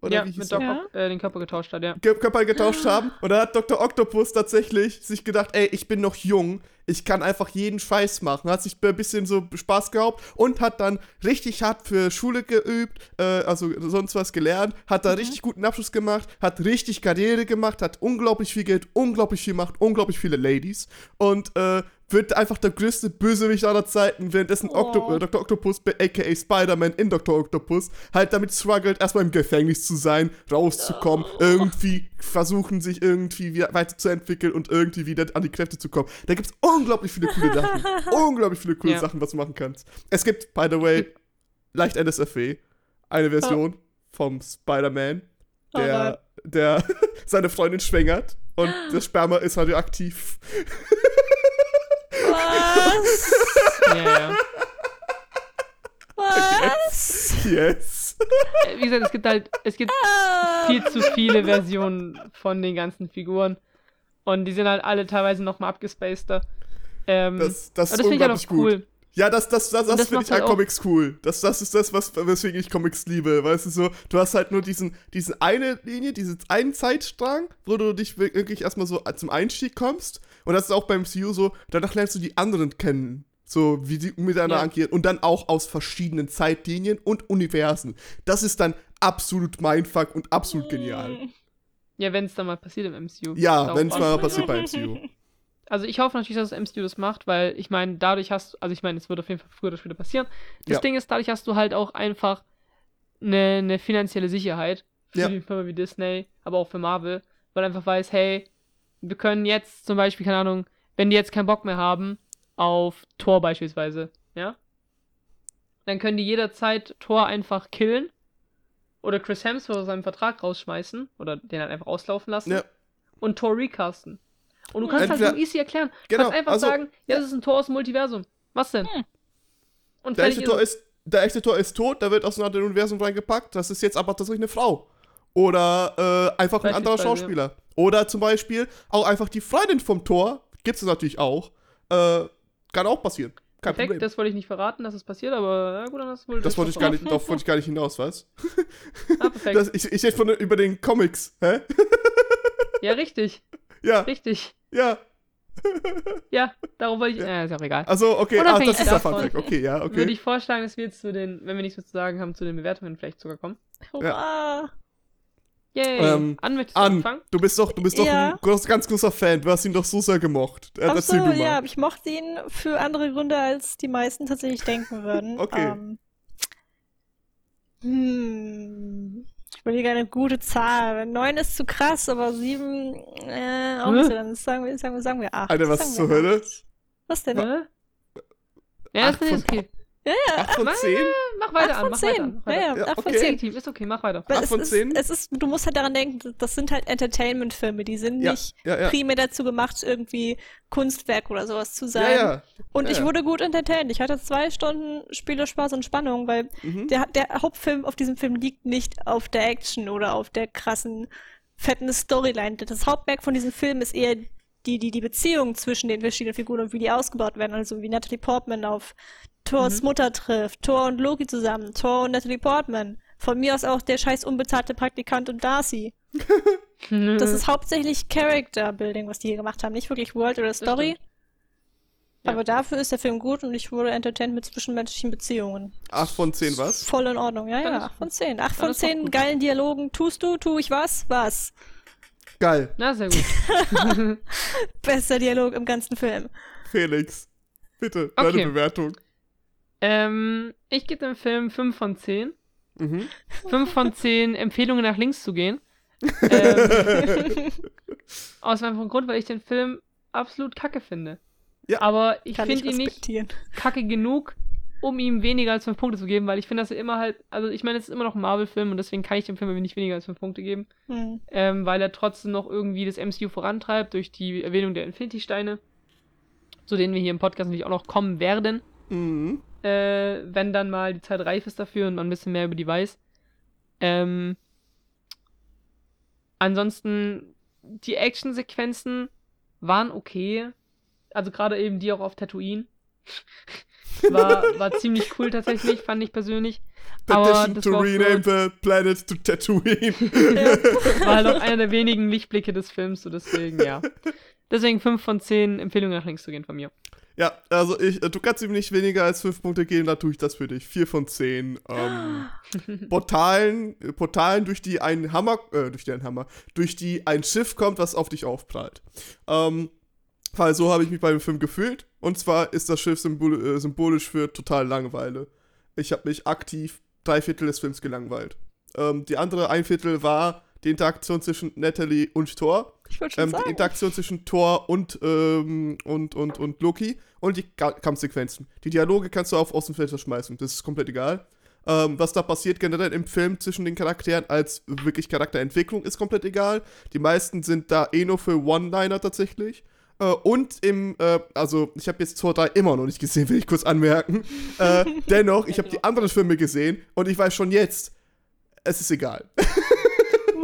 Oder ja, wie mit? Doc Ja. Äh, den Körper getauscht hat, ja. Körper getauscht haben. Und dann hat Dr. Octopus tatsächlich sich gedacht, ey, ich bin noch jung, ich kann einfach jeden Scheiß machen. Hat sich ein bisschen so Spaß gehabt und hat dann richtig hart für Schule geübt, äh, also sonst was gelernt, hat da richtig guten Abschluss gemacht, hat richtig Karriere gemacht, hat unglaublich viel Geld, unglaublich viel Macht, unglaublich viele Ladies und äh, wird einfach der größte Bösewicht aller Zeiten, währenddessen Oh. Octo äh, Dr. Octopus, aka Spider-Man in Dr. Octopus, halt damit struggelt, erstmal im Gefängnis zu sein, rauszukommen, irgendwie versuchen, sich irgendwie wieder weiterzuentwickeln und irgendwie wieder an die Kräfte zu kommen. Da gibt's unglaublich viele coole Sachen. (laughs) unglaublich viele coole Ja. Sachen, was du machen kannst. Es gibt, by the way, leicht NSFW, eine Version vom Spider-Man, Oh der, der (laughs) seine Freundin schwängert und (gasps) das Sperma ist radioaktiv. (laughs) Was? ja, ja. Was? Yes. Äh, Wie gesagt, es gibt halt, es gibt Ah. viel zu viele Versionen von den ganzen Figuren. Und die sind halt alle teilweise nochmal abgespaceder. Ähm, Das, das ist das finde ich halt unglaublich auch cool. gut. Ja, das, das, das, das, das finde ich an halt auch- Comics cool. Das, das ist das, was, weswegen ich Comics liebe. Weißt du so, du hast halt nur diesen, diesen eine Linie, diesen einen Zeitstrang, wo du dich wirklich erstmal so zum Einstieg kommst. Und das ist auch beim MCU so, danach lernst du die anderen kennen. So, wie die miteinander Ja. agieren. Und dann auch aus verschiedenen Zeitlinien und Universen. Das ist dann absolut Mindfuck und absolut genial. Ja, wenn es dann mal passiert im MCU. Ja, wenn es mal passiert beim MCU. (laughs) Also ich hoffe natürlich, dass das MCU das macht, weil ich meine, dadurch hast du, also ich meine, es wird auf jeden Fall früher oder später passieren. Das Ja. Ding ist, dadurch hast du halt auch einfach eine, eine finanzielle Sicherheit für Ja. die Firma wie Disney, aber auch für Marvel, weil einfach weiß, hey, wir können jetzt zum Beispiel, keine Ahnung, wenn die jetzt keinen Bock mehr haben auf Thor beispielsweise, ja, dann können die jederzeit Thor einfach killen oder Chris Hemsworth aus seinem Vertrag rausschmeißen oder den halt einfach auslaufen lassen Ja. und Thor recasten. Und du kannst Entweder- halt so easy erklären. Du Genau, kannst einfach also- sagen, ja, das ist ein Tor aus dem Multiversum. Was denn? Hm. Und Der echte, Tor ist. ist, der echte Tor ist tot, der wird aus einem anderen Universum reingepackt. Das ist jetzt aber tatsächlich eine Frau. Oder äh, einfach ein anderer Schauspieler. Oder zum Beispiel auch einfach die Freundin vom Tor, gibt es natürlich auch. Äh, kann auch passieren. Kein Perfekt, Problem. Das, das wollte ich nicht verraten, dass es passiert, aber ja gut, dann hast du wohl. wollte ich gar nicht, darauf wollte ich gar nicht hinaus, was? Ah, perfekt. Das, ich ich rede von über den Comics, hä? ja, richtig. Ja, Richtig. ja. (laughs) Ja, darum wollte ich. Ja. ist auch egal. Also, okay, Unabhängig das ist der davon. Funfact. Okay, ja, okay. Würde ich vorschlagen, dass wir jetzt zu den, wenn wir nichts mehr zu sagen haben, zu den Bewertungen vielleicht sogar kommen. Hurra. Yay. Ähm, An, möchtest du An, anfangen? du bist doch, du bist doch Ja. ein groß, ganz großer Fan. Du hast ihn doch so sehr gemocht. Äh, Ach so, ja, aber ich mochte ihn für andere Gründe, als die meisten tatsächlich denken würden. (laughs) Okay. Ähm, hm, überlege eine gute Zahl. Neun ist zu krass, aber sieben, äh, auch nicht so. Dann sagen wir, sagen wir, sagen wir acht. Alter, was zur Hölle? Was denn? Hä? Ja, Acht das von- okay. 8 von 10? Mach weiter Acht an, von mach weiter zehn. an. Mach Ja, weiter. ja, Ja, acht von okay. zehn. Legitim, ist okay, mach weiter. Weil Acht es von ist, zehn? es ist, du musst halt daran denken, das sind halt Entertainment-Filme, die sind Ja, nicht ja, ja. primär dazu gemacht, irgendwie Kunstwerk oder sowas zu sein. Ja, ja. Und Ja, ich ja. wurde gut entertained. Ich hatte zwei Stunden Spielerspaß und Spannung, weil Mhm. der, der Hauptfilm auf diesem Film liegt nicht auf der Action oder auf der krassen, fetten Storyline. Das Hauptwerk von diesem Film ist eher die, die, die Beziehung zwischen den verschiedenen Figuren und wie die ausgebaut werden. Also wie Natalie Portman auf Thors Mhm. Mutter trifft, Thor und Loki zusammen, Thor und Natalie Portman. Von mir aus auch der scheiß unbezahlte Praktikant und Darcy. (laughs) Das ist hauptsächlich Character Building, was die hier gemacht haben, nicht wirklich World oder Story. Ja. Aber dafür ist der Film gut und ich wurde entertained mit zwischenmenschlichen Beziehungen. 8 von 10 was? Voll in Ordnung, ja, ja. ist 8 gut. von 10. 8 Dann von ist doch 10 gut. geilen Dialogen. Tust du, tu ich was? Was? Geil. Na, sehr gut. (laughs) Bester Dialog im ganzen Film. Felix, bitte, Okay. deine Bewertung. ähm, ich gebe dem Film 5 von 10. Mhm. 5 von 10 Empfehlungen nach links zu gehen. (laughs) ähm, aus einem Grund, weil ich den Film absolut kacke finde. Ja. Aber ich finde ihn nicht kacke genug, um ihm weniger als 5 Punkte zu geben, weil ich finde, dass er immer halt, also ich meine, es ist immer noch ein Marvel-Film und deswegen kann ich dem Film nicht weniger als 5 Punkte geben, Hm. ähm, weil er trotzdem noch irgendwie das MCU vorantreibt durch die Erwähnung der Infinity-Steine, zu denen wir hier im Podcast natürlich auch noch kommen werden Mhm. äh, wenn dann mal die Zeit reif ist dafür und man ein bisschen mehr über die weiß. Ähm, ansonsten, die Actionsequenzen waren okay. Also gerade eben die auch auf Tatooine. (laughs) war, war ziemlich cool tatsächlich, fand ich persönlich. Aber Petition das to rename the planet to Tatooine. (laughs) war halt auch einer der wenigen Lichtblicke des Films, so deswegen, ja. Deswegen 5 von 10 Empfehlungen nach links zu gehen von mir. ja, also ich, du kannst ihm nicht weniger als 5 Punkte geben, da tue ich das für dich. 4 von 10. Ähm, (gasps) Portalen, Portalen, durch die ein Hammer, äh, durch die ein Hammer, durch die ein Schiff kommt, was auf dich aufprallt. Ähm, weil so habe ich mich bei dem Film gefühlt. Und zwar ist das Schiff symbol äh, symbolisch für total Langeweile. Ich habe mich aktiv drei Viertel des Films gelangweilt. Ähm, die andere ein Viertel war die Interaktion zwischen Natalie und Thor. Ich wollte schon Ähm, die sagen. Interaktion zwischen Thor und, ähm, und, und, und Loki und die Ka Kampfsequenzen. Die Dialoge kannst du auf Außenfenster schmeißen, das ist komplett egal. Ähm, was da passiert generell im Film zwischen den Charakteren als wirklich Charakterentwicklung ist komplett egal. Die meisten sind da eh nur für One-Liner tatsächlich. Äh, und im, äh, also ich habe jetzt Tor 3 immer noch nicht gesehen, will ich kurz anmerken. äh, (laughs) dennoch, ich habe die anderen Filme gesehen und ich weiß schon jetzt, es ist egal. (laughs)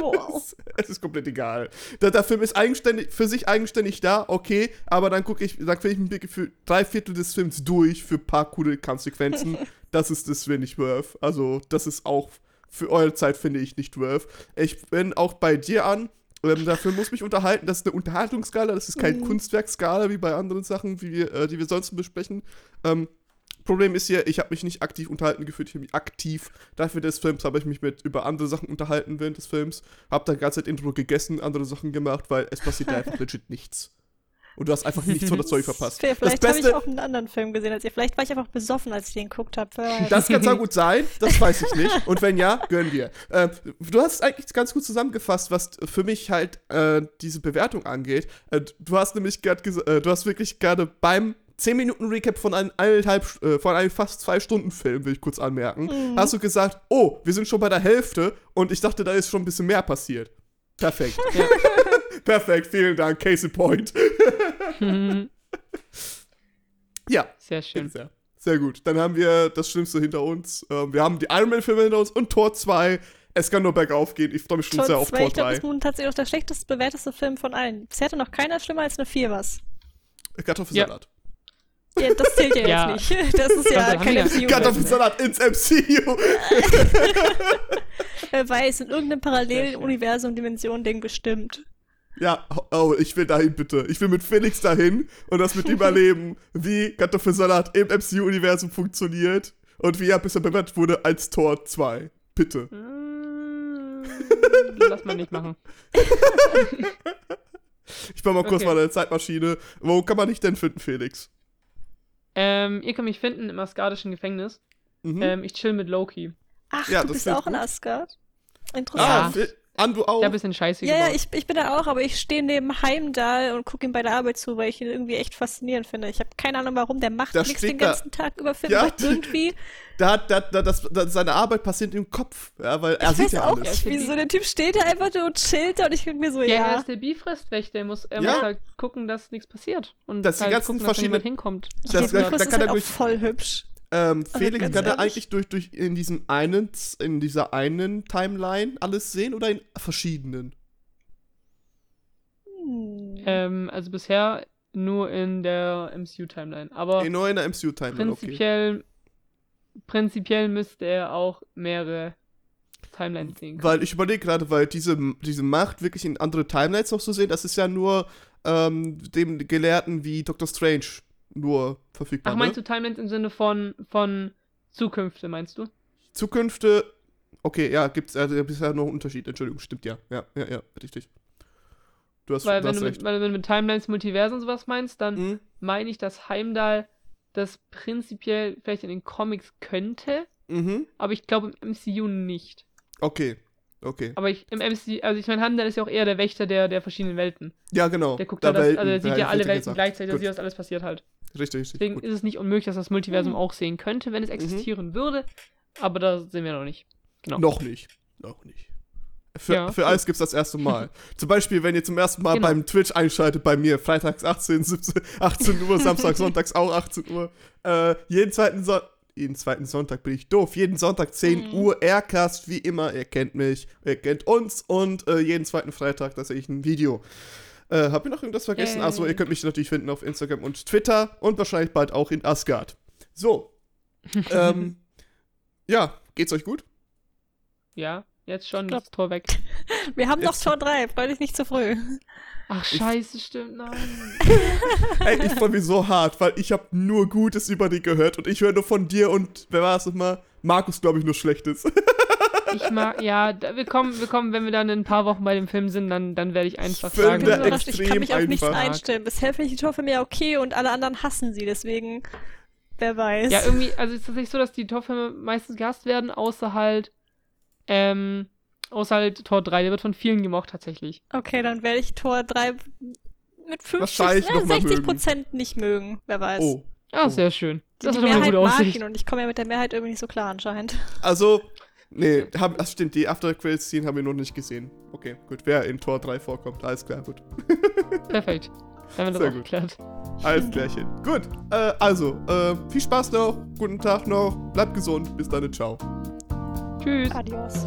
Wow. Es ist komplett egal. Der, der Film ist eigenständig, für sich eigenständig da, okay, aber dann gucke ich, dann kriege ich Blick für drei Viertel des Films durch für ein paar coole Konsequenzen. (laughs) das ist das mir nicht worth. Also, das ist auch für eure Zeit, finde ich, nicht worth. Ich bin auch bei dir an. Ähm, Film muss mich unterhalten. Das ist eine Unterhaltungsskala, das ist kein Mhm. Kunstwerkskala wie bei anderen Sachen, wie wir, äh, die wir sonst besprechen. Ähm, Problem ist hier, ich habe mich nicht aktiv unterhalten gefühlt, ich habe mich aktiv, dafür des Films habe ich mich mit über andere Sachen unterhalten während des Films, habe da ganze Zeit Intro gegessen, andere Sachen gemacht, weil es passiert da einfach (laughs) legit nichts. Und du hast einfach nichts von der Story verpasst. Fair, vielleicht habe ich auch einen anderen Film gesehen als ihr. Vielleicht war ich einfach besoffen, als ich den geguckt habe. das kann zwar gut sein, das weiß ich nicht. (laughs) Und wenn ja, gönnen wir. Ähm, du hast eigentlich ganz gut zusammengefasst, was für mich halt äh, diese Bewertung angeht. Äh, du hast nämlich gerade äh, du hast wirklich gerade beim 10 Minuten Recap von einem eineinhalb, äh, von einem fast zwei Stunden Film, will ich kurz anmerken, Mhm. hast du gesagt, oh, wir sind schon bei der Hälfte und ich dachte, da ist schon ein bisschen mehr passiert. Perfekt. Ja. (laughs) Perfekt, vielen Dank, Case in Point. (laughs) Ja, Sehr schön. sehr, sehr gut. Dann haben wir das Schlimmste hinter uns. Ähm, wir haben die Iron Man-Filme hinter uns und Tor 2. Es kann nur bergauf gehen. Ich freue mich schon Tor sehr auf 2, Tor ich glaube, 3. ist nun tatsächlich auch der schlechtest bewerteste Film von allen. Bisher hatte noch keiner schlimmer als eine 4 was. Kartoffelsalat. Ja, das zählt ja, Ja. jetzt nicht. (laughs) Das ist ja kein wir- MCU. Kartoffelsalat ins MCU. (laughs) Wer weiß, in irgendeinem parallelen Sehr schön. Universum, Dimension, Ding bestimmt. Ja, oh, ich will dahin bitte. Ich will mit Felix dahin und das mit ihm (laughs) erleben, wie Kartoffelsalat im MCU-Universum funktioniert und wie er bisher bewertet wurde als Tor 2. Bitte. Mm, Lass mal nicht machen. (laughs) Ich war mal kurz Okay. mal in der Zeitmaschine. Wo kann man dich denn finden, Felix? Ähm, ihr könnt mich finden im asgardischen Gefängnis. Mhm. Ähm, ich chill mit Loki. Ach, Ja, du das bist auch in gut. Asgard? ah, Interessant. Fe- An, du auch? Hab ein bisschen Scheiße Ja, ja, ich, ich bin da auch, aber ich stehe neben Heimdall und gucke ihm bei der Arbeit zu, weil ich ihn irgendwie echt faszinierend finde. Ich habe keine Ahnung, warum. Der macht Da nichts den da- ganzen Tag über Film, Ja, (laughs) irgendwie. Da hat, da, da, das, da, seine Arbeit passiert im Kopf, ja, weil er ich sieht weiß ja auch alles. nicht, wieso der Typ steht da einfach nur und chillt da und ich denke mir so, Ja, er ja. ist der Bifristwächter. Er muss, er Ja. muss halt gucken, dass nichts passiert. Und Dass die halt ganzen gucken, dass verschiedenen- hinkommt. Das- Der da- da ist kann halt er auch durch- voll hübsch. Ähm, Also Felix, kann er eigentlich durch, durch in diesem einen, in dieser einen Timeline alles sehen oder in verschiedenen? Hm. Ähm, also bisher nur in der MCU-Timeline. Aber In nur in der MCU-Timeline, okay. prinzipiell, prinzipiell müsste er auch mehrere Timelines sehen können. Weil ich überlege gerade, weil diese, diese Macht wirklich in andere Timelines noch zu sehen, das ist ja nur ähm, dem Gelehrten wie Doctor Strange nur verfügbar. Ach, meinst ne? du Timelines im Sinne von, von Zukünfte, meinst du? Zukünfte. Okay, ja, gibt's also bisher noch einen Unterschied. Entschuldigung, stimmt ja. Ja, ja, ja, richtig. Du hast, Weil du wenn hast du, recht. mit, weil wenn du mit Timelines, Multiversen und sowas meinst, dann Hm? meine ich, dass Heimdall das prinzipiell vielleicht in den Comics könnte, Mhm. aber ich glaube im MCU nicht. Okay. Okay. Aber ich, im MCU, also ich meine, Heimdall ist ja auch eher der Wächter der, der verschiedenen Welten. Ja, genau. Der guckt Da da das, Welten, also der sieht ja, alle Welten gleichzeitig, der sieht, was alles passiert halt. Richtig, richtig. Deswegen Gut. ist es nicht unmöglich, dass das Multiversum Hm. auch sehen könnte, wenn es Mhm. existieren würde. Aber da sind wir noch nicht. Genau. Noch nicht. Noch nicht. Für, Ja. für alles gibt's das erste Mal. (laughs) zum Beispiel, wenn ihr zum ersten Mal Genau. beim Twitch einschaltet, bei mir, freitags 18, 17, 18 Uhr, (laughs) Samstag, sonntags auch 18 Uhr. Äh, jeden zweiten Sonntag. Jeden zweiten Sonntag bin ich doof. Jeden Sonntag 10 Mhm. Uhr, Aircast, wie immer. Ihr kennt mich, ihr kennt uns. Und äh, jeden zweiten Freitag, da sehe ich ein Video. Äh, hab ich noch irgendwas vergessen? Yay. Also, ihr könnt mich natürlich finden auf Instagram und Twitter und wahrscheinlich bald auch in Asgard. So. (laughs) ähm, ja, geht's euch gut? Ja, jetzt schon, das Tor weg. (laughs) Wir haben noch Jetzt- Tor 3, freu dich nicht zu früh. Ach, scheiße, stimmt, nein. (laughs) Ey, ich freue mich so hart, weil ich habe nur Gutes über die gehört und ich höre nur von dir und wer war es nochmal? Markus, glaube ich, nur Schlechtes. Ich mag, ja, da, wir kommen, wir kommen, wenn wir dann in ein paar Wochen bei dem Film sind, dann, dann werde ich einfach Film sagen, Ich ich kann mich auf nichts einstellen. Bisher finde ich die Torfilme ja okay und alle anderen hassen sie, deswegen, wer weiß. Ja, irgendwie, also es ist tatsächlich so, dass die Torfilme meistens gehasst werden, außer halt, ähm, außer halt Tor 3, der wird von vielen gemocht tatsächlich. Okay, dann werde ich Tor 3 mit 50, Wahrscheinlich äh, noch mal 60 Prozent nicht mögen, wer weiß. Oh. Ah, Oh. sehr schön. Das die ist doch eine Mehrheit gute mag Aussicht. ihn und ich komme ja mit der Mehrheit irgendwie nicht so klar anscheinend. Also, nee, hab, das stimmt, die After Credits Scene haben wir noch nicht gesehen. Okay, gut, wer in Tor 3 vorkommt, alles klar, gut. (laughs) Perfekt. Dann haben wir Sehr das auch gut. geklärt. Alles klärchen. Gut, äh, also, äh, viel Spaß noch, guten Tag noch, bleibt gesund, bis dann, ciao. Tschüss. Adios.